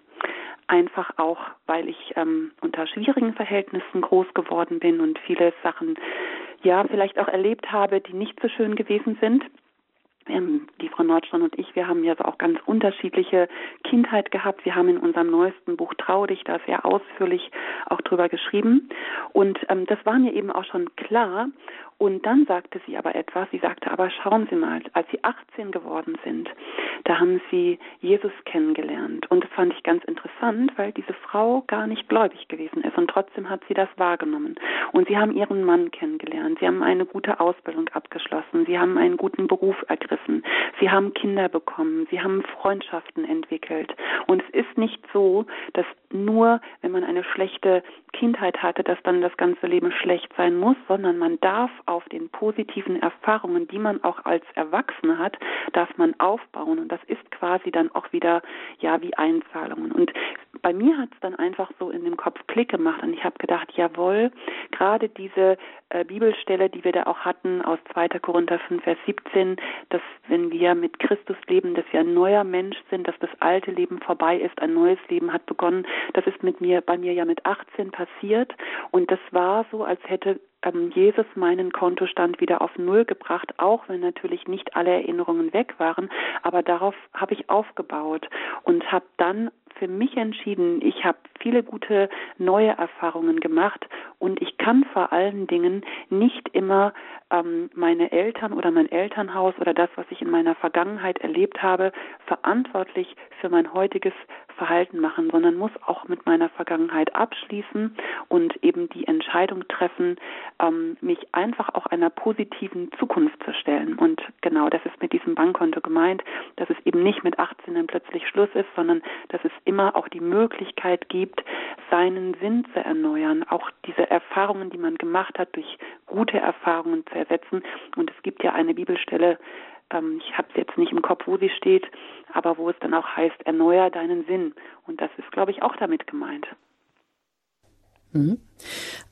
einfach auch, weil ich ähm, unter schwierigen Verhältnissen groß geworden bin und viele Sachen ja vielleicht auch erlebt habe, die nicht so schön gewesen sind. Ähm, die Frau Nordstrand und ich, wir haben ja auch ganz unterschiedliche Kindheit gehabt. Wir haben in unserem neuesten Buch Trau dich da sehr ausführlich auch drüber geschrieben. Und ähm, das war mir eben auch schon klar. Und dann sagte sie aber etwas. Sie sagte, aber schauen Sie mal, als Sie 18 geworden sind, da haben Sie Jesus kennengelernt. Und das fand ich ganz interessant, weil diese Frau gar nicht gläubig gewesen ist. Und trotzdem hat sie das wahrgenommen. Und Sie haben Ihren Mann kennengelernt. Sie haben eine gute Ausbildung abgeschlossen. Sie haben einen guten Beruf ergriffen. Sie haben Kinder bekommen. Sie haben Freundschaften entwickelt. Und es ist nicht so, dass nur, wenn man eine schlechte Kindheit hatte, dass dann das ganze Leben schlecht sein muss, sondern man darf auf den positiven Erfahrungen, die man auch als Erwachsener hat, darf man aufbauen. Und das ist quasi dann auch wieder, ja, wie Einzahlungen. Und bei mir hat es dann einfach so in dem Kopf Klick gemacht und ich habe gedacht, jawohl, gerade diese äh, Bibelstelle, die wir da auch hatten aus 2. Korinther 5, Vers 17, dass wenn wir mit Christus leben, dass wir ein neuer Mensch sind, dass das alte Leben vorbei ist, ein neues Leben hat begonnen. Das ist mit mir, bei mir ja mit 18 passiert und das war so, als hätte ähm, Jesus meinen Kontostand wieder auf Null gebracht, auch wenn natürlich nicht alle Erinnerungen weg waren, aber darauf habe ich aufgebaut und habe dann für mich entschieden, ich habe viele gute neue Erfahrungen gemacht und ich kann vor allen Dingen nicht immer ähm, meine Eltern oder mein Elternhaus oder das, was ich in meiner Vergangenheit erlebt habe, verantwortlich für mein heutiges Verhalten machen, sondern muss auch mit meiner Vergangenheit abschließen und eben die Entscheidung treffen, ähm, mich einfach auch einer positiven Zukunft zu stellen. Und genau das ist mit diesem Bankkonto gemeint, dass es eben nicht mit 18 dann plötzlich Schluss ist, sondern dass es immer auch die Möglichkeit gibt, seinen Sinn zu erneuern, auch diese Erfahrungen, die man gemacht hat, durch gute Erfahrungen zu ersetzen. Und es gibt ja eine Bibelstelle, ähm, ich habe es jetzt nicht im Kopf, wo sie steht, aber wo es dann auch heißt, erneuer deinen Sinn. Und das ist, glaube ich, auch damit gemeint. Mhm.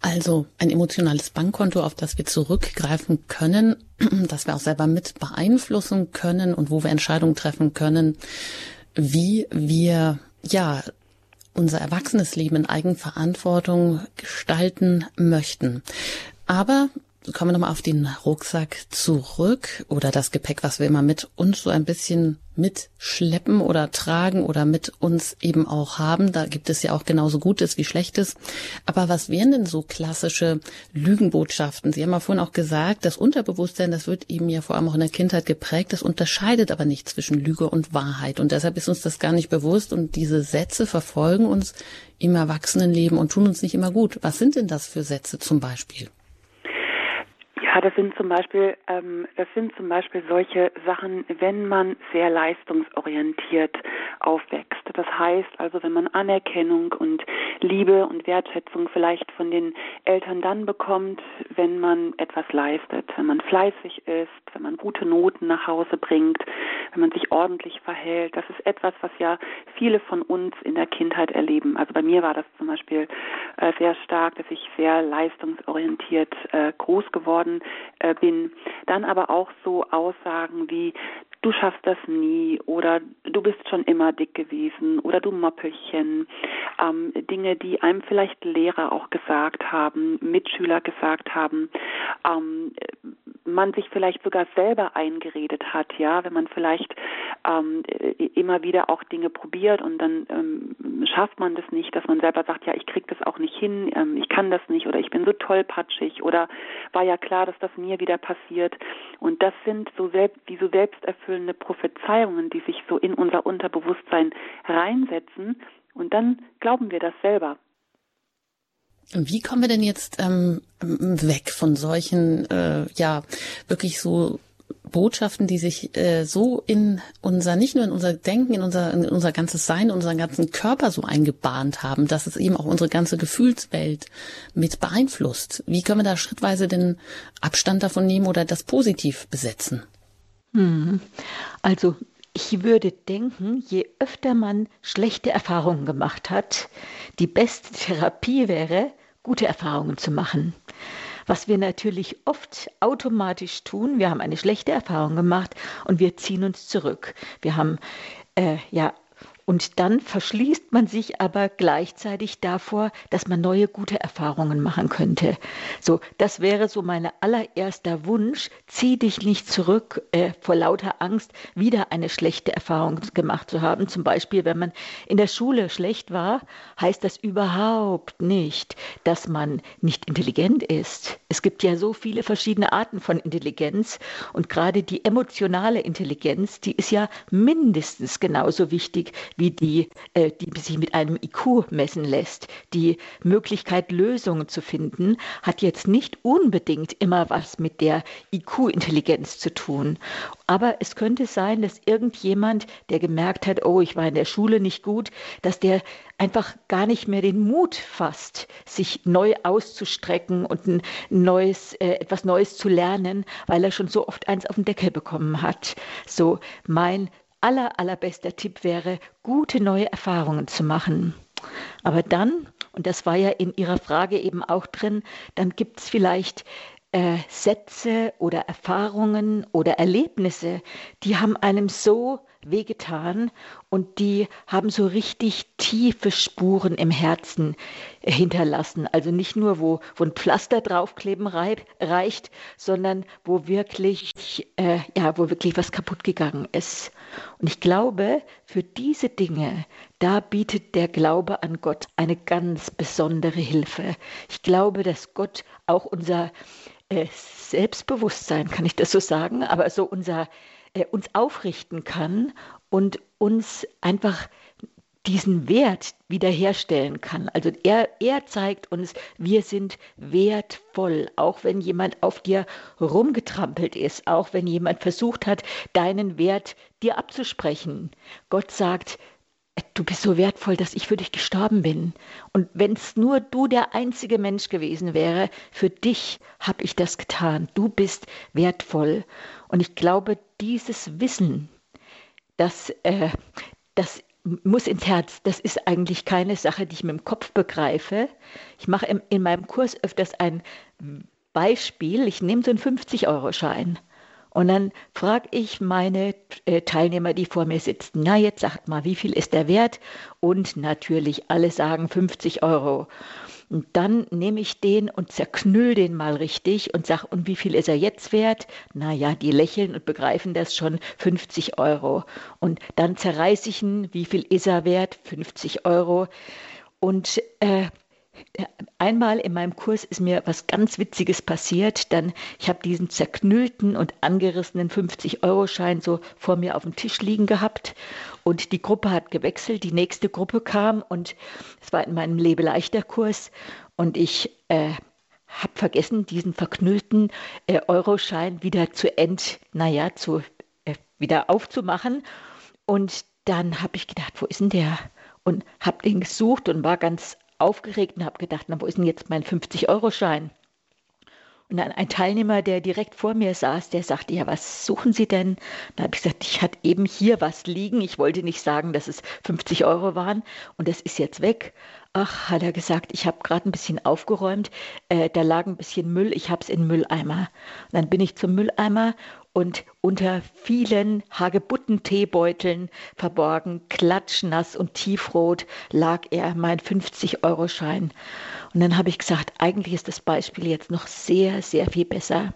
Also ein emotionales Bankkonto, auf das wir zurückgreifen können, das wir auch selber mit beeinflussen können und wo wir Entscheidungen treffen können, wie wir ja unser erwachsenes Leben in Eigenverantwortung gestalten möchten. Aber kommen wir nochmal auf den Rucksack zurück oder das Gepäck, was wir immer mit uns so ein bisschen mitschleppen oder tragen oder mit uns eben auch haben. Da gibt es ja auch genauso Gutes wie Schlechtes. Aber was wären denn so klassische Lügenbotschaften? Sie haben ja vorhin auch gesagt, das Unterbewusstsein, das wird eben ja vor allem auch in der Kindheit geprägt. Das unterscheidet aber nicht zwischen Lüge und Wahrheit. Und deshalb ist uns das gar nicht bewusst. Und diese Sätze verfolgen uns im Erwachsenenleben und tun uns nicht immer gut. Was sind denn das für Sätze zum Beispiel? Ja, das sind zum Beispiel, ähm, das sind zum Beispiel solche Sachen, wenn man sehr leistungsorientiert aufwächst. Das heißt also, wenn man Anerkennung und Liebe und Wertschätzung vielleicht von den Eltern dann bekommt, wenn man etwas leistet, wenn man fleißig ist, wenn man gute Noten nach Hause bringt, wenn man sich ordentlich verhält. Das ist etwas, was ja viele von uns in der Kindheit erleben. Also bei mir war das zum Beispiel äh, sehr stark, dass ich sehr leistungsorientiert äh, groß geworden bin. Dann aber auch so Aussagen wie du schaffst das nie oder du bist schon immer dick gewesen oder du Moppelchen. Ähm, Dinge, die einem vielleicht Lehrer auch gesagt haben, Mitschüler gesagt haben, ähm, man sich vielleicht sogar selber eingeredet hat, ja, wenn man vielleicht ähm, immer wieder auch Dinge probiert und dann ähm, schafft man das nicht, dass man selber sagt, ja, ich krieg das auch nicht hin, ähm, ich kann das nicht oder ich bin so tollpatschig oder war ja klar, dass das mir wieder passiert. Und das sind so selbst, wie so selbsterfüllende Prophezeiungen, die sich so in unser Unterbewusstsein reinsetzen und dann glauben wir das selber. Wie kommen wir denn jetzt ähm, weg von solchen, äh, ja, wirklich so Botschaften, die sich äh, so in unser, nicht nur in unser Denken, in unser, in unser ganzes Sein, in unseren ganzen Körper so eingebahnt haben, dass es eben auch unsere ganze Gefühlswelt mit beeinflusst. Wie können wir da schrittweise den Abstand davon nehmen oder das positiv besetzen? Hm. Also ich würde denken, je öfter man schlechte Erfahrungen gemacht hat, die beste Therapie wäre, gute Erfahrungen zu machen. Was wir natürlich oft automatisch tun, wir haben eine schlechte Erfahrung gemacht und wir ziehen uns zurück. Wir haben äh, ja und dann verschließt man sich aber gleichzeitig davor, dass man neue gute Erfahrungen machen könnte. So, das wäre so mein allererster Wunsch. Zieh dich nicht zurück äh, vor lauter Angst, wieder eine schlechte Erfahrung gemacht zu haben. Zum Beispiel, wenn man in der Schule schlecht war, heißt das überhaupt nicht, dass man nicht intelligent ist. Es gibt ja so viele verschiedene Arten von Intelligenz und gerade die emotionale Intelligenz, die ist ja mindestens genauso wichtig wie die, äh, die sich mit einem IQ messen lässt. Die Möglichkeit, Lösungen zu finden, hat jetzt nicht unbedingt immer was mit der IQ-Intelligenz zu tun. Aber es könnte sein, dass irgendjemand, der gemerkt hat, oh, ich war in der Schule nicht gut, dass der einfach gar nicht mehr den Mut fasst, sich neu auszustrecken und ein neues, äh, etwas Neues zu lernen, weil er schon so oft eins auf den Deckel bekommen hat. So mein aller, allerbester Tipp wäre, gute neue Erfahrungen zu machen. Aber dann, und das war ja in Ihrer Frage eben auch drin, dann gibt es vielleicht äh, Sätze oder Erfahrungen oder Erlebnisse, die haben einem so wehgetan und die haben so richtig tiefe Spuren im Herzen hinterlassen. Also nicht nur, wo, wo ein Pflaster draufkleben reicht, sondern wo wirklich, äh, ja, wo wirklich was kaputt gegangen ist. Und ich glaube, für diese Dinge, da bietet der Glaube an Gott eine ganz besondere Hilfe. Ich glaube, dass Gott auch unser äh, Selbstbewusstsein, kann ich das so sagen, aber so unser äh, uns aufrichten kann und uns einfach diesen Wert wiederherstellen kann. Also er, er zeigt uns, wir sind wertvoll, auch wenn jemand auf dir rumgetrampelt ist, auch wenn jemand versucht hat, deinen Wert dir abzusprechen. Gott sagt, du bist so wertvoll, dass ich für dich gestorben bin. Und wenn es nur du der einzige Mensch gewesen wäre, für dich habe ich das getan. Du bist wertvoll. Und ich glaube, dieses Wissen, das, äh, das muss ins Herz. Das ist eigentlich keine Sache, die ich mit dem Kopf begreife. Ich mache in, in meinem Kurs öfters ein Beispiel. Ich nehme so einen 50-Euro-Schein und dann frage ich meine äh, Teilnehmer, die vor mir sitzen, na jetzt sagt mal, wie viel ist der wert? Und natürlich alle sagen 50 Euro. Und dann nehme ich den und zerknüll den mal richtig und sage, und wie viel ist er jetzt wert? Naja, die lächeln und begreifen das schon, 50 Euro. Und dann zerreiße ich ihn, wie viel ist er wert? 50 Euro. Und äh, einmal in meinem Kurs ist mir was ganz Witziges passiert. Dann, ich habe diesen zerknüllten und angerissenen 50-Euro-Schein so vor mir auf dem Tisch liegen gehabt. Und die Gruppe hat gewechselt, die nächste Gruppe kam und es war in meinem Lebeleichter-Kurs. Und ich äh, habe vergessen, diesen verknüllten äh, Euroschein wieder zu end, naja, zu, äh, wieder aufzumachen. Und dann habe ich gedacht, wo ist denn der? Und habe den gesucht und war ganz aufgeregt und habe gedacht, na, wo ist denn jetzt mein 50-Euro-Schein? Und dann ein Teilnehmer, der direkt vor mir saß, der sagte, ja, was suchen Sie denn? Da habe ich gesagt, ich hatte eben hier was liegen. Ich wollte nicht sagen, dass es 50 Euro waren und das ist jetzt weg. Ach, hat er gesagt, ich habe gerade ein bisschen aufgeräumt, äh, da lag ein bisschen Müll, ich habe es in Mülleimer. Und dann bin ich zum Mülleimer und unter vielen Hagebutten-Teebeuteln verborgen, klatschnass und tiefrot, lag er, mein 50-Euro-Schein. Und dann habe ich gesagt, eigentlich ist das Beispiel jetzt noch sehr, sehr viel besser.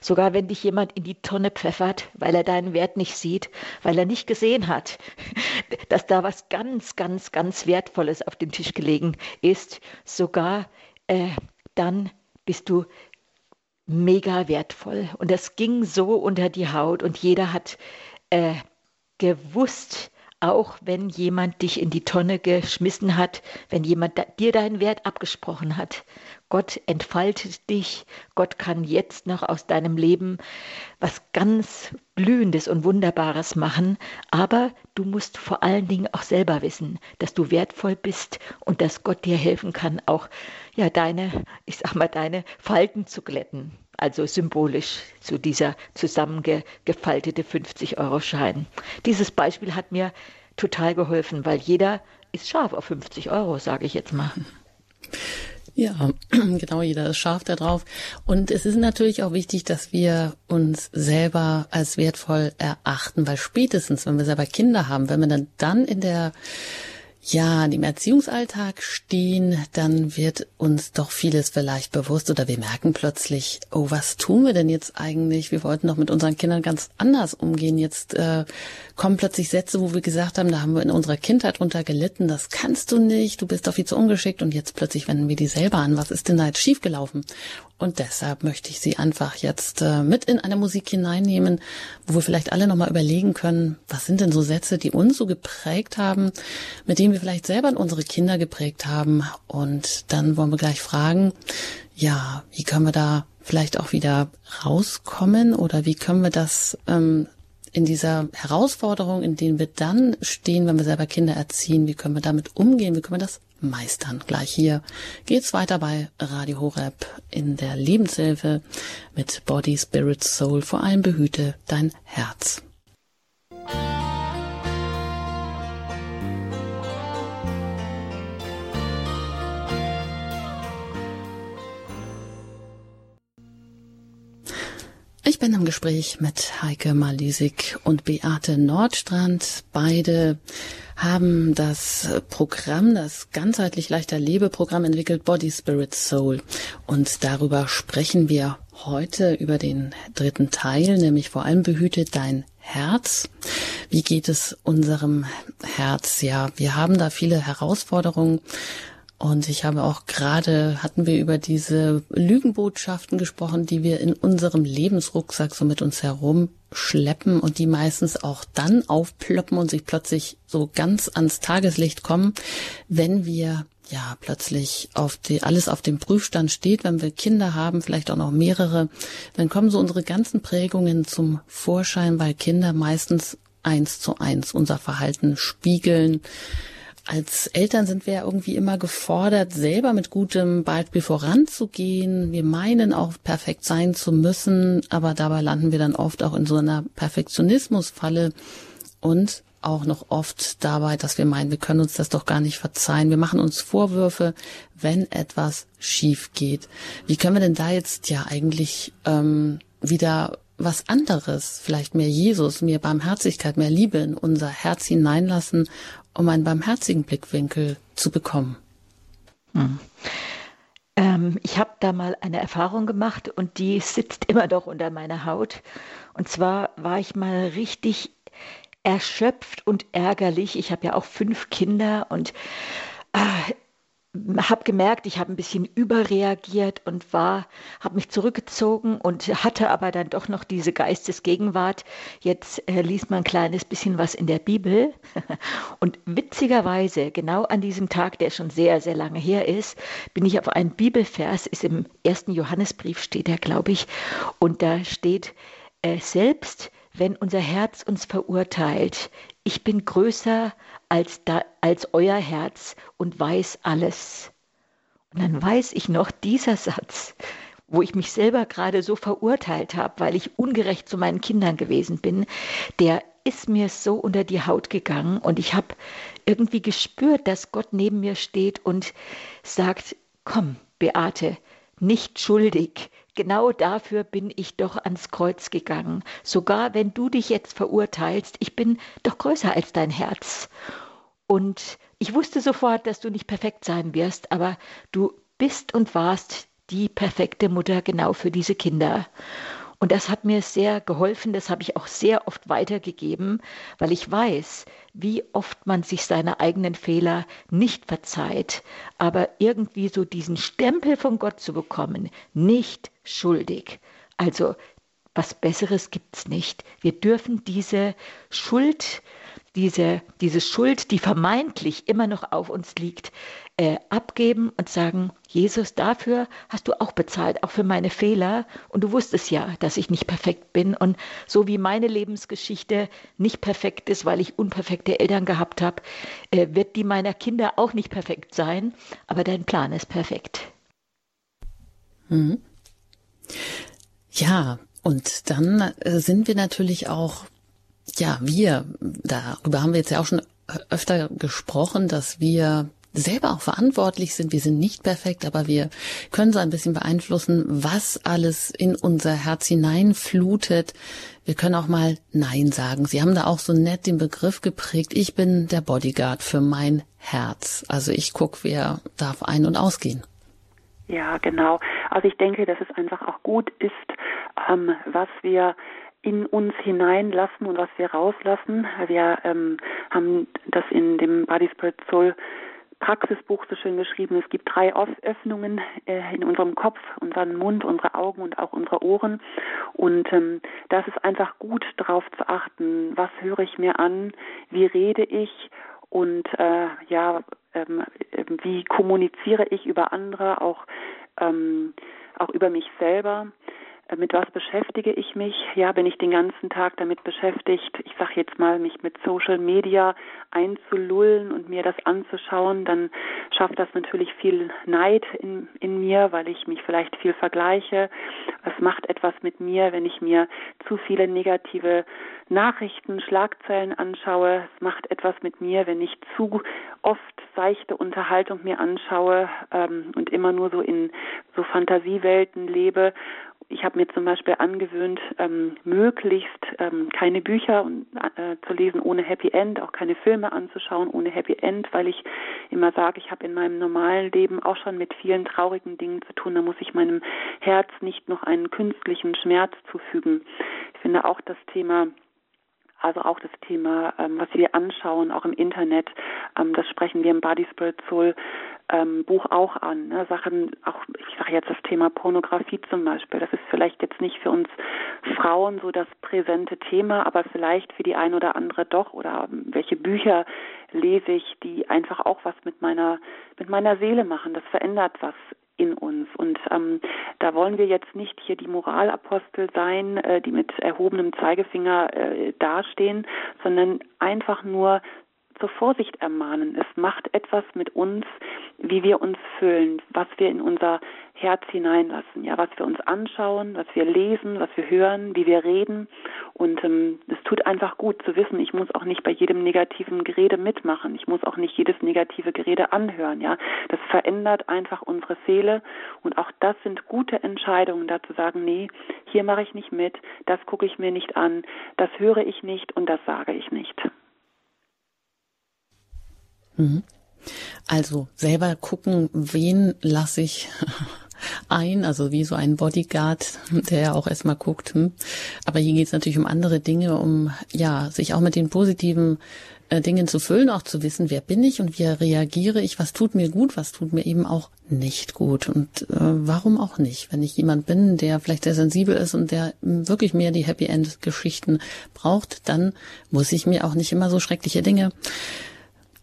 Sogar wenn dich jemand in die Tonne pfeffert, weil er deinen Wert nicht sieht, weil er nicht gesehen hat, dass da was ganz, ganz, ganz Wertvolles auf dem Tisch gelegen ist, sogar äh, dann bist du mega wertvoll. Und das ging so unter die Haut und jeder hat äh, gewusst, auch wenn jemand dich in die Tonne geschmissen hat, wenn jemand dir deinen Wert abgesprochen hat. Gott entfaltet dich, Gott kann jetzt noch aus deinem Leben was ganz Blühendes und Wunderbares machen, aber du musst vor allen Dingen auch selber wissen, dass du wertvoll bist und dass Gott dir helfen kann, auch ja deine, ich sag mal, deine Falten zu glätten also symbolisch zu dieser zusammengefaltete 50-Euro-Schein. Dieses Beispiel hat mir total geholfen, weil jeder ist scharf auf 50 Euro, sage ich jetzt mal. Ja, genau, jeder ist scharf da drauf. Und es ist natürlich auch wichtig, dass wir uns selber als wertvoll erachten, weil spätestens, wenn wir selber Kinder haben, wenn wir dann, dann in der ja, im Erziehungsalltag stehen, dann wird uns doch vieles vielleicht bewusst oder wir merken plötzlich, oh, was tun wir denn jetzt eigentlich? Wir wollten doch mit unseren Kindern ganz anders umgehen. Jetzt äh, kommen plötzlich Sätze, wo wir gesagt haben, da haben wir in unserer Kindheit drunter gelitten, das kannst du nicht, du bist doch viel zu ungeschickt und jetzt plötzlich wenden wir die selber an. Was ist denn da jetzt schiefgelaufen? Und deshalb möchte ich Sie einfach jetzt äh, mit in eine Musik hineinnehmen, wo wir vielleicht alle nochmal überlegen können, was sind denn so Sätze, die uns so geprägt haben, mit denen wir vielleicht selber unsere Kinder geprägt haben. Und dann wollen wir gleich fragen, ja, wie können wir da vielleicht auch wieder rauskommen oder wie können wir das ähm, in dieser Herausforderung, in denen wir dann stehen, wenn wir selber Kinder erziehen, wie können wir damit umgehen, wie können wir das meistern. Gleich hier geht's weiter bei Radio Horeb in der Lebenshilfe mit Body, Spirit, Soul. Vor allem behüte dein Herz. Bin im Gespräch mit Heike Malisik und Beate Nordstrand. Beide haben das Programm, das ganzheitlich leichter Lebeprogramm entwickelt, Body, Spirit, Soul. Und darüber sprechen wir heute über den dritten Teil, nämlich vor allem behütet dein Herz. Wie geht es unserem Herz? Ja, wir haben da viele Herausforderungen. Und ich habe auch gerade, hatten wir über diese Lügenbotschaften gesprochen, die wir in unserem Lebensrucksack so mit uns herumschleppen und die meistens auch dann aufploppen und sich plötzlich so ganz ans Tageslicht kommen, wenn wir ja plötzlich auf die, alles auf dem Prüfstand steht, wenn wir Kinder haben, vielleicht auch noch mehrere, dann kommen so unsere ganzen Prägungen zum Vorschein, weil Kinder meistens eins zu eins unser Verhalten spiegeln als Eltern sind wir ja irgendwie immer gefordert, selber mit gutem Beispiel voranzugehen. Wir meinen auch perfekt sein zu müssen, aber dabei landen wir dann oft auch in so einer Perfektionismusfalle und auch noch oft dabei, dass wir meinen, wir können uns das doch gar nicht verzeihen. Wir machen uns Vorwürfe, wenn etwas schief geht. Wie können wir denn da jetzt ja eigentlich ähm, wieder was anderes, vielleicht mehr Jesus, mehr Barmherzigkeit, mehr Liebe in unser Herz hineinlassen um einen barmherzigen Blickwinkel zu bekommen? Hm. Ähm, ich habe da mal eine Erfahrung gemacht und die sitzt immer noch unter meiner Haut. Und zwar war ich mal richtig erschöpft und ärgerlich. Ich habe ja auch fünf Kinder und äh, habe gemerkt, ich habe ein bisschen überreagiert und war, habe mich zurückgezogen und hatte aber dann doch noch diese Geistesgegenwart. Jetzt äh, liest man ein kleines bisschen was in der Bibel und witzigerweise genau an diesem Tag, der schon sehr sehr lange her ist, bin ich auf einen Bibelvers, ist im ersten Johannesbrief steht er, glaube ich, und da steht äh, selbst wenn unser Herz uns verurteilt, ich bin größer als, da, als euer Herz und weiß alles. Und dann weiß ich noch dieser Satz, wo ich mich selber gerade so verurteilt habe, weil ich ungerecht zu meinen Kindern gewesen bin, der ist mir so unter die Haut gegangen und ich habe irgendwie gespürt, dass Gott neben mir steht und sagt, komm, Beate, nicht schuldig, Genau dafür bin ich doch ans Kreuz gegangen. Sogar wenn du dich jetzt verurteilst, ich bin doch größer als dein Herz. Und ich wusste sofort, dass du nicht perfekt sein wirst, aber du bist und warst die perfekte Mutter genau für diese Kinder. Und das hat mir sehr geholfen, das habe ich auch sehr oft weitergegeben, weil ich weiß, wie oft man sich seine eigenen Fehler nicht verzeiht, aber irgendwie so diesen Stempel von Gott zu bekommen, nicht schuldig. Also was Besseres gibt's nicht. Wir dürfen diese Schuld, diese, diese Schuld, die vermeintlich immer noch auf uns liegt, äh, abgeben und sagen, Jesus, dafür hast du auch bezahlt, auch für meine Fehler. Und du wusstest ja, dass ich nicht perfekt bin. Und so wie meine Lebensgeschichte nicht perfekt ist, weil ich unperfekte Eltern gehabt habe, äh, wird die meiner Kinder auch nicht perfekt sein. Aber dein Plan ist perfekt. Mhm. Ja, und dann äh, sind wir natürlich auch, ja, wir, darüber haben wir jetzt ja auch schon öfter gesprochen, dass wir selber auch verantwortlich sind. Wir sind nicht perfekt, aber wir können so ein bisschen beeinflussen, was alles in unser Herz hineinflutet. Wir können auch mal Nein sagen. Sie haben da auch so nett den Begriff geprägt. Ich bin der Bodyguard für mein Herz. Also ich gucke, wer darf ein- und ausgehen. Ja, genau. Also ich denke, dass es einfach auch gut ist, ähm, was wir in uns hineinlassen und was wir rauslassen. Wir ähm, haben das in dem Body Spirit Soul Praxisbuch so schön geschrieben, es gibt drei Öffnungen äh, in unserem Kopf, unseren Mund, unsere Augen und auch unsere Ohren. Und ähm, das ist einfach gut darauf zu achten, was höre ich mir an, wie rede ich? Und äh, ja, ähm, wie kommuniziere ich über andere, auch, ähm, auch über mich selber mit was beschäftige ich mich? Ja, bin ich den ganzen Tag damit beschäftigt, ich sage jetzt mal, mich mit Social Media einzulullen und mir das anzuschauen, dann schafft das natürlich viel Neid in, in mir, weil ich mich vielleicht viel vergleiche. Es macht etwas mit mir, wenn ich mir zu viele negative Nachrichten, Schlagzeilen anschaue. Es macht etwas mit mir, wenn ich zu oft seichte Unterhaltung mir anschaue ähm, und immer nur so in so Fantasiewelten lebe. Ich habe mir zum Beispiel angewöhnt, ähm, möglichst ähm, keine Bücher äh, zu lesen ohne Happy End, auch keine Filme anzuschauen ohne Happy End, weil ich immer sage, ich habe in meinem normalen Leben auch schon mit vielen traurigen Dingen zu tun. Da muss ich meinem Herz nicht noch einen künstlichen Schmerz zufügen. Ich finde auch das Thema also auch das Thema, ähm, was wir anschauen, auch im Internet, ähm, das sprechen wir im Body Spirit Soul ähm, Buch auch an. Ne? Sachen, auch ich sage jetzt das Thema Pornografie zum Beispiel. Das ist vielleicht jetzt nicht für uns Frauen so das präsente Thema, aber vielleicht für die ein oder andere doch. Oder welche Bücher lese ich, die einfach auch was mit meiner mit meiner Seele machen. Das verändert was in uns. Und ähm, da wollen wir jetzt nicht hier die Moralapostel sein, äh, die mit erhobenem Zeigefinger äh, dastehen, sondern einfach nur zur Vorsicht ermahnen. Es macht etwas mit uns, wie wir uns fühlen, was wir in unser Herz hineinlassen, ja, was wir uns anschauen, was wir lesen, was wir hören, wie wir reden. Und ähm, es tut einfach gut zu wissen, ich muss auch nicht bei jedem negativen Gerede mitmachen. Ich muss auch nicht jedes negative Gerede anhören, ja. Das verändert einfach unsere Seele. Und auch das sind gute Entscheidungen, da zu sagen, nee, hier mache ich nicht mit, das gucke ich mir nicht an, das höre ich nicht und das sage ich nicht. Mhm. Also selber gucken, wen lasse ich ein, also wie so ein Bodyguard, der ja auch erstmal guckt. Hm. Aber hier geht es natürlich um andere Dinge, um ja, sich auch mit den positiven äh, Dingen zu füllen, auch zu wissen, wer bin ich und wie reagiere ich, was tut mir gut, was tut mir eben auch nicht gut. Und äh, warum auch nicht? Wenn ich jemand bin, der vielleicht sehr sensibel ist und der wirklich mehr die Happy End Geschichten braucht, dann muss ich mir auch nicht immer so schreckliche Dinge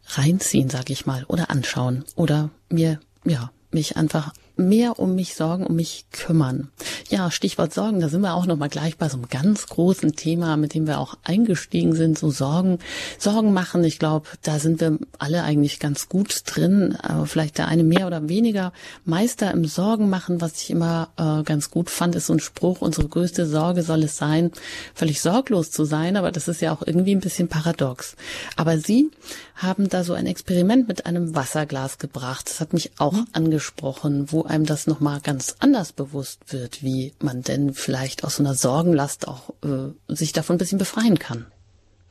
reinziehen, sag ich mal, oder anschauen oder mir, ja, mich einfach mehr um mich sorgen, um mich kümmern. Ja, Stichwort Sorgen, da sind wir auch noch mal gleich bei so einem ganz großen Thema, mit dem wir auch eingestiegen sind, so Sorgen, Sorgen machen. Ich glaube, da sind wir alle eigentlich ganz gut drin, aber vielleicht der eine mehr oder weniger Meister im Sorgen machen, was ich immer äh, ganz gut fand, ist so ein Spruch, unsere größte Sorge soll es sein, völlig sorglos zu sein, aber das ist ja auch irgendwie ein bisschen paradox. Aber Sie haben da so ein Experiment mit einem Wasserglas gebracht. Das hat mich auch mhm. angesprochen, wo einem das nochmal ganz anders bewusst wird, wie man denn vielleicht aus so einer Sorgenlast auch äh, sich davon ein bisschen befreien kann.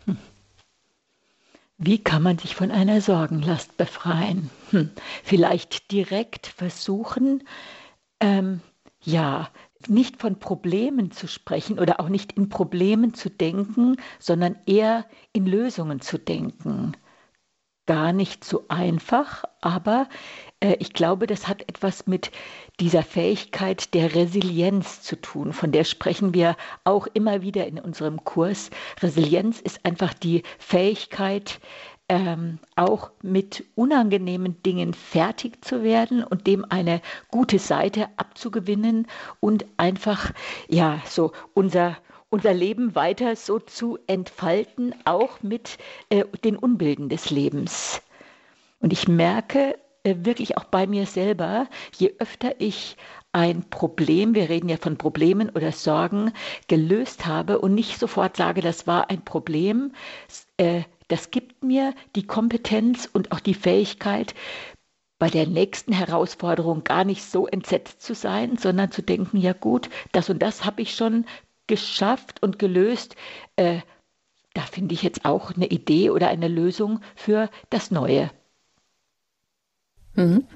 Hm. Wie kann man sich von einer Sorgenlast befreien? Hm. Vielleicht direkt versuchen, ähm, ja, nicht von Problemen zu sprechen oder auch nicht in Problemen zu denken, sondern eher in Lösungen zu denken gar nicht so einfach, aber äh, ich glaube, das hat etwas mit dieser Fähigkeit der Resilienz zu tun. Von der sprechen wir auch immer wieder in unserem Kurs. Resilienz ist einfach die Fähigkeit, ähm, auch mit unangenehmen Dingen fertig zu werden und dem eine gute Seite abzugewinnen und einfach ja so unser unser Leben weiter so zu entfalten, auch mit äh, den Unbilden des Lebens. Und ich merke äh, wirklich auch bei mir selber, je öfter ich ein Problem, wir reden ja von Problemen oder Sorgen, gelöst habe und nicht sofort sage, das war ein Problem, äh, das gibt mir die Kompetenz und auch die Fähigkeit, bei der nächsten Herausforderung gar nicht so entsetzt zu sein, sondern zu denken, ja gut, das und das habe ich schon geschafft und gelöst. Äh, da finde ich jetzt auch eine Idee oder eine Lösung für das Neue. Mhm.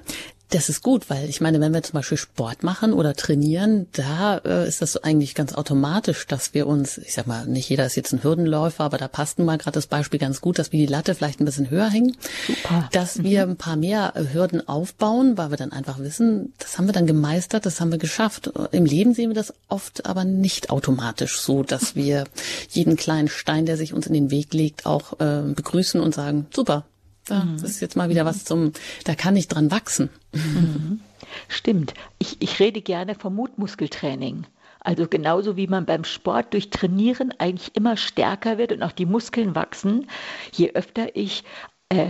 Das ist gut, weil ich meine, wenn wir zum Beispiel Sport machen oder trainieren, da äh, ist das so eigentlich ganz automatisch, dass wir uns, ich sag mal, nicht jeder ist jetzt ein Hürdenläufer, aber da passt nun mal gerade das Beispiel ganz gut, dass wir die Latte vielleicht ein bisschen höher hängen, Super. dass mhm. wir ein paar mehr Hürden aufbauen, weil wir dann einfach wissen, das haben wir dann gemeistert, das haben wir geschafft. Im Leben sehen wir das oft aber nicht automatisch so, dass wir jeden kleinen Stein, der sich uns in den Weg legt, auch äh, begrüßen und sagen, super, da mhm. ist jetzt mal wieder was zum, da kann ich dran wachsen. Mhm. Stimmt. Ich, ich rede gerne vom Mutmuskeltraining. Also genauso wie man beim Sport durch Trainieren eigentlich immer stärker wird und auch die Muskeln wachsen, je öfter ich, äh,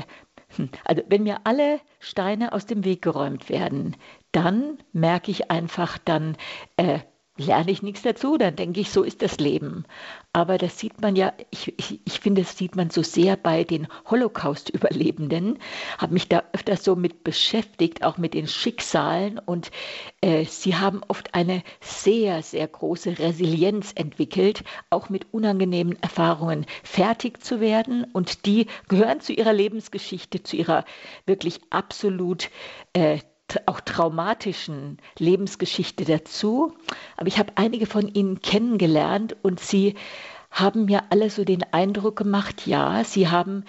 hm, also wenn mir alle Steine aus dem Weg geräumt werden, dann merke ich einfach, dann äh, lerne ich nichts dazu, dann denke ich, so ist das Leben. Aber das sieht man ja, ich, ich, ich finde, das sieht man so sehr bei den Holocaust-Überlebenden, habe mich da öfters so mit beschäftigt, auch mit den Schicksalen. Und äh, sie haben oft eine sehr, sehr große Resilienz entwickelt, auch mit unangenehmen Erfahrungen fertig zu werden. Und die gehören zu ihrer Lebensgeschichte, zu ihrer wirklich absolut äh, auch traumatischen Lebensgeschichte dazu. Aber ich habe einige von ihnen kennengelernt und sie haben mir alle so den Eindruck gemacht, ja, sie haben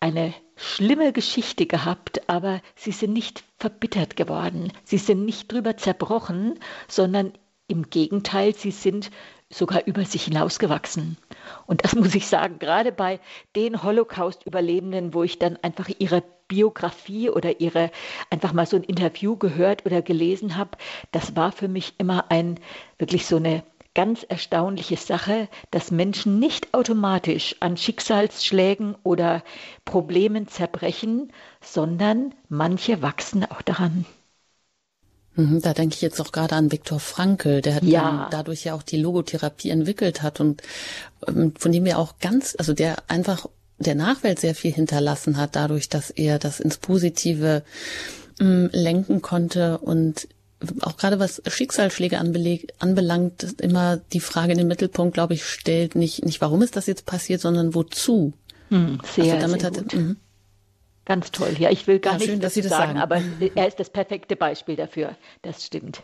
eine schlimme Geschichte gehabt, aber sie sind nicht verbittert geworden. Sie sind nicht drüber zerbrochen, sondern im Gegenteil, sie sind sogar über sich hinausgewachsen. Und das muss ich sagen, gerade bei den Holocaust-Überlebenden, wo ich dann einfach ihre Biografie oder ihre einfach mal so ein Interview gehört oder gelesen habe, das war für mich immer ein wirklich so eine ganz erstaunliche Sache, dass Menschen nicht automatisch an Schicksalsschlägen oder Problemen zerbrechen, sondern manche wachsen auch daran. Mhm, da denke ich jetzt auch gerade an Viktor Frankl, der hat ja. dadurch ja auch die Logotherapie entwickelt hat und ähm, von dem wir auch ganz, also der einfach der Nachwelt sehr viel hinterlassen hat, dadurch, dass er das ins Positive ähm, lenken konnte und auch gerade was Schicksalsschläge anbelangt, immer die Frage in den Mittelpunkt, glaube ich, stellt nicht, nicht warum ist das jetzt passiert, sondern wozu. Hm, sehr, also damit sehr hat, gut. Mhm. Ganz toll. Ja, ich will gar ja, nicht schön, dass Sie das sagen, sagen, aber er ist das perfekte Beispiel dafür. Das stimmt.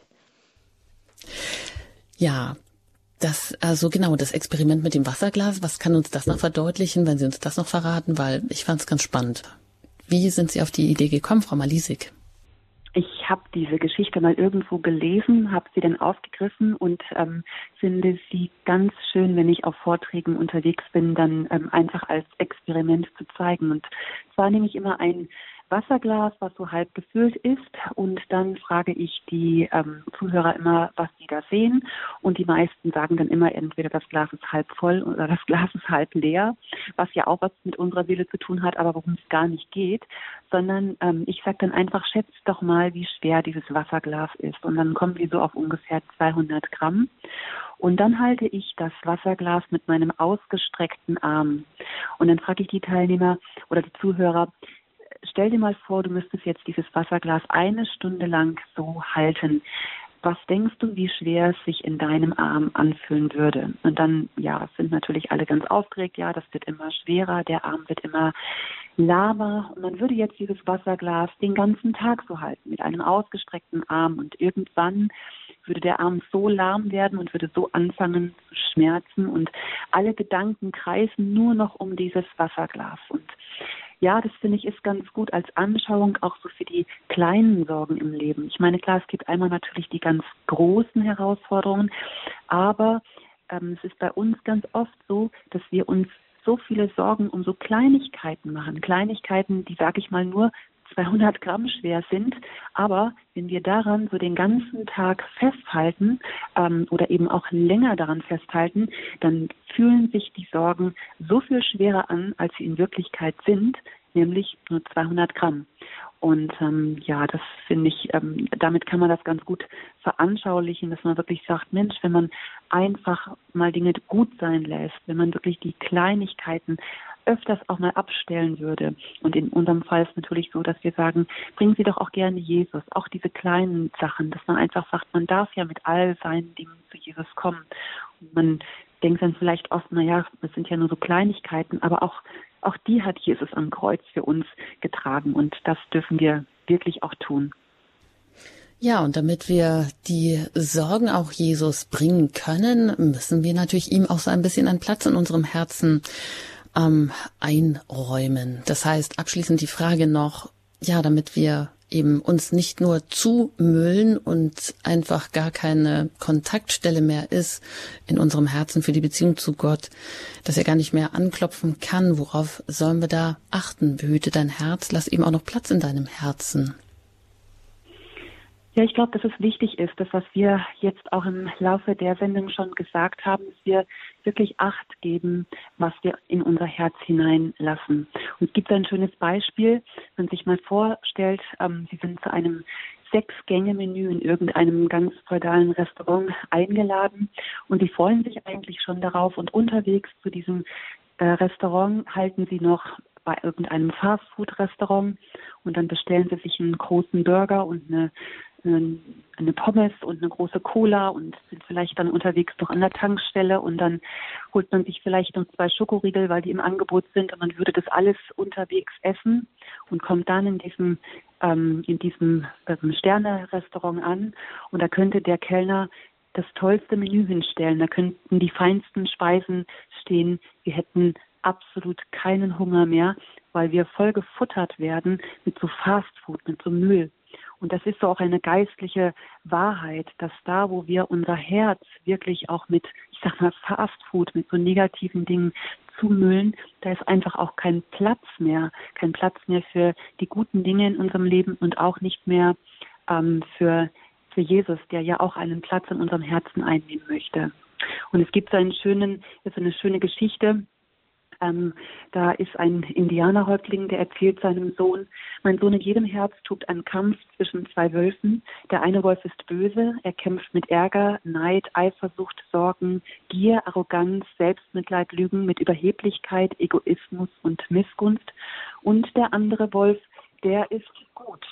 Ja, das, also genau, das Experiment mit dem Wasserglas, was kann uns das noch verdeutlichen, wenn Sie uns das noch verraten? Weil ich fand es ganz spannend. Wie sind Sie auf die Idee gekommen, Frau Malisik? Ich habe diese Geschichte mal irgendwo gelesen, habe sie dann aufgegriffen und ähm, finde sie ganz schön, wenn ich auf Vorträgen unterwegs bin, dann ähm, einfach als Experiment zu zeigen. Und zwar nehme ich immer ein Wasserglas, was so halb gefüllt ist. Und dann frage ich die ähm, Zuhörer immer, was sie da sehen. Und die meisten sagen dann immer, entweder das Glas ist halb voll oder das Glas ist halb leer, was ja auch was mit unserer Wille zu tun hat, aber worum es gar nicht geht. Sondern ähm, ich sage dann einfach, schätzt doch mal, wie schwer dieses Wasserglas ist. Und dann kommen wir so auf ungefähr 200 Gramm. Und dann halte ich das Wasserglas mit meinem ausgestreckten Arm. Und dann frage ich die Teilnehmer oder die Zuhörer, stell dir mal vor, du müsstest jetzt dieses Wasserglas eine Stunde lang so halten. Was denkst du, wie schwer es sich in deinem Arm anfühlen würde? Und dann, ja, sind natürlich alle ganz aufgeregt. Ja, das wird immer schwerer. Der Arm wird immer lahmer. Und man würde jetzt dieses Wasserglas den ganzen Tag so halten, mit einem ausgestreckten Arm. Und irgendwann würde der Arm so lahm werden und würde so anfangen zu schmerzen. Und alle Gedanken kreisen nur noch um dieses Wasserglas. Und ja, das finde ich ist ganz gut als Anschauung auch so für die kleinen Sorgen im Leben. Ich meine, klar, es gibt einmal natürlich die ganz großen Herausforderungen, aber ähm, es ist bei uns ganz oft so, dass wir uns so viele Sorgen um so Kleinigkeiten machen. Kleinigkeiten, die, sage ich mal, nur 200 Gramm schwer sind. Aber wenn wir daran so den ganzen Tag festhalten ähm, oder eben auch länger daran festhalten, dann fühlen sich die Sorgen so viel schwerer an, als sie in Wirklichkeit sind, nämlich nur 200 Gramm. Und ähm, ja, das finde ich, ähm, damit kann man das ganz gut veranschaulichen, dass man wirklich sagt, Mensch, wenn man einfach mal Dinge gut sein lässt, wenn man wirklich die Kleinigkeiten öfters auch mal abstellen würde. Und in unserem Fall ist natürlich so, dass wir sagen, bringen Sie doch auch gerne Jesus, auch diese kleinen Sachen, dass man einfach sagt, man darf ja mit all seinen Dingen zu Jesus kommen. Und man denkt dann vielleicht oft, naja, das sind ja nur so Kleinigkeiten, aber auch, auch die hat Jesus am Kreuz für uns getragen und das dürfen wir wirklich auch tun. Ja, und damit wir die Sorgen auch Jesus bringen können, müssen wir natürlich ihm auch so ein bisschen einen Platz in unserem Herzen ähm, einräumen. Das heißt, abschließend die Frage noch, ja, damit wir eben uns nicht nur zumüllen und einfach gar keine Kontaktstelle mehr ist in unserem Herzen für die Beziehung zu Gott, dass er gar nicht mehr anklopfen kann. Worauf sollen wir da achten? Behüte dein Herz, lass eben auch noch Platz in deinem Herzen. Ja, ich glaube, dass es wichtig ist, das, was wir jetzt auch im Laufe der Sendung schon gesagt haben, dass wir wirklich Acht geben, was wir in unser Herz hineinlassen. Und es gibt ein schönes Beispiel, wenn man sich mal vorstellt, ähm, Sie sind zu einem Sechs-Gänge-Menü in irgendeinem ganz feudalen Restaurant eingeladen und die freuen sich eigentlich schon darauf und unterwegs zu diesem äh, Restaurant halten sie noch bei irgendeinem Fastfood-Restaurant und dann bestellen sie sich einen großen Burger und eine, eine Pommes und eine große Cola und sind vielleicht dann unterwegs noch an der Tankstelle und dann holt man sich vielleicht noch zwei Schokoriegel, weil die im Angebot sind und man würde das alles unterwegs essen und kommt dann in diesem ähm, in diesem ähm, Sterne-Restaurant an und da könnte der Kellner das tollste Menü hinstellen. Da könnten die feinsten Speisen stehen. Wir hätten absolut keinen Hunger mehr, weil wir voll gefuttert werden mit so Fastfood, mit so Müll. Und das ist so auch eine geistliche Wahrheit, dass da, wo wir unser Herz wirklich auch mit, ich sag mal, Fastfood, mit so negativen Dingen zumüllen, da ist einfach auch kein Platz mehr, kein Platz mehr für die guten Dinge in unserem Leben und auch nicht mehr ähm, für, für Jesus, der ja auch einen Platz in unserem Herzen einnehmen möchte. Und es gibt so einen schönen, so eine schöne Geschichte, ähm, da ist ein Indianerhäuptling, der erzählt seinem Sohn, mein Sohn in jedem Herz tobt ein Kampf zwischen zwei Wölfen. Der eine Wolf ist böse, er kämpft mit Ärger, Neid, Eifersucht, Sorgen, Gier, Arroganz, Selbstmitleid, Lügen, mit Überheblichkeit, Egoismus und Missgunst. Und der andere Wolf, der ist gut.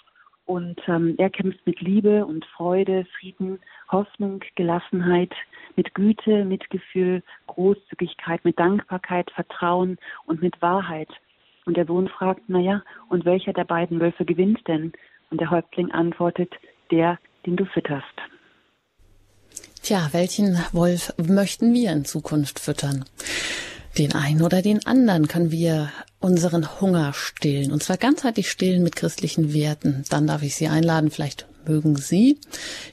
Und ähm, er kämpft mit Liebe und Freude, Frieden, Hoffnung, Gelassenheit, mit Güte, Mitgefühl, Großzügigkeit, mit Dankbarkeit, Vertrauen und mit Wahrheit. Und der Sohn fragt, naja, und welcher der beiden Wölfe gewinnt denn? Und der Häuptling antwortet, der, den du fütterst. Tja, welchen Wolf möchten wir in Zukunft füttern? Den einen oder den anderen können wir unseren Hunger stillen. Und zwar ganzheitlich stillen mit christlichen Werten. Dann darf ich Sie einladen, vielleicht mögen Sie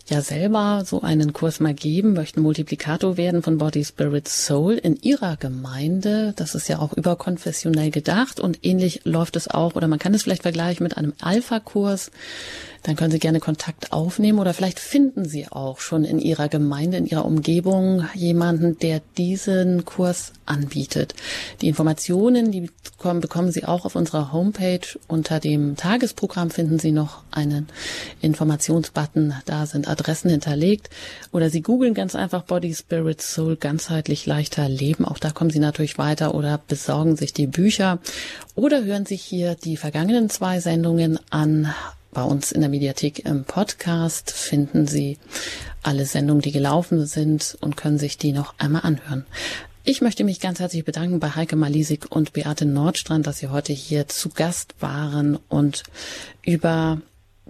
ja selber so einen Kurs mal geben, möchten Multiplikator werden von Body, Spirit, Soul in Ihrer Gemeinde. Das ist ja auch überkonfessionell gedacht und ähnlich läuft es auch, oder man kann es vielleicht vergleichen mit einem Alpha-Kurs. Dann können Sie gerne Kontakt aufnehmen oder vielleicht finden Sie auch schon in Ihrer Gemeinde, in Ihrer Umgebung jemanden, der diesen Kurs anbietet. Die Informationen, die bekommen Sie auch auf unserer Homepage. Unter dem Tagesprogramm finden Sie noch einen Informationsbutton. Da sind Adressen hinterlegt. Oder Sie googeln ganz einfach Body, Spirit, Soul, ganzheitlich leichter Leben. Auch da kommen Sie natürlich weiter oder besorgen sich die Bücher oder hören sich hier die vergangenen zwei Sendungen an bei uns in der Mediathek im Podcast finden Sie alle Sendungen, die gelaufen sind und können sich die noch einmal anhören. Ich möchte mich ganz herzlich bedanken bei Heike Malisik und Beate Nordstrand, dass Sie heute hier zu Gast waren und über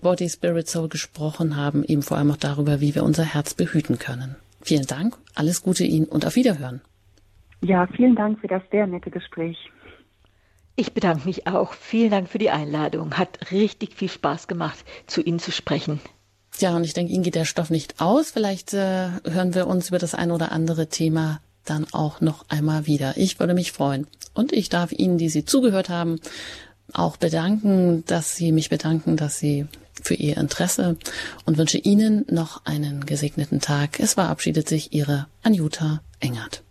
Body, Spirit, Soul gesprochen haben, eben vor allem auch darüber, wie wir unser Herz behüten können. Vielen Dank, alles Gute Ihnen und auf Wiederhören. Ja, vielen Dank für das sehr nette Gespräch. Ich bedanke mich auch. Vielen Dank für die Einladung. Hat richtig viel Spaß gemacht, zu Ihnen zu sprechen. Ja, und ich denke, Ihnen geht der Stoff nicht aus. Vielleicht äh, hören wir uns über das ein oder andere Thema dann auch noch einmal wieder. Ich würde mich freuen. Und ich darf Ihnen, die Sie zugehört haben, auch bedanken, dass Sie mich bedanken, dass Sie für Ihr Interesse und wünsche Ihnen noch einen gesegneten Tag. Es verabschiedet sich Ihre Anjuta Engert.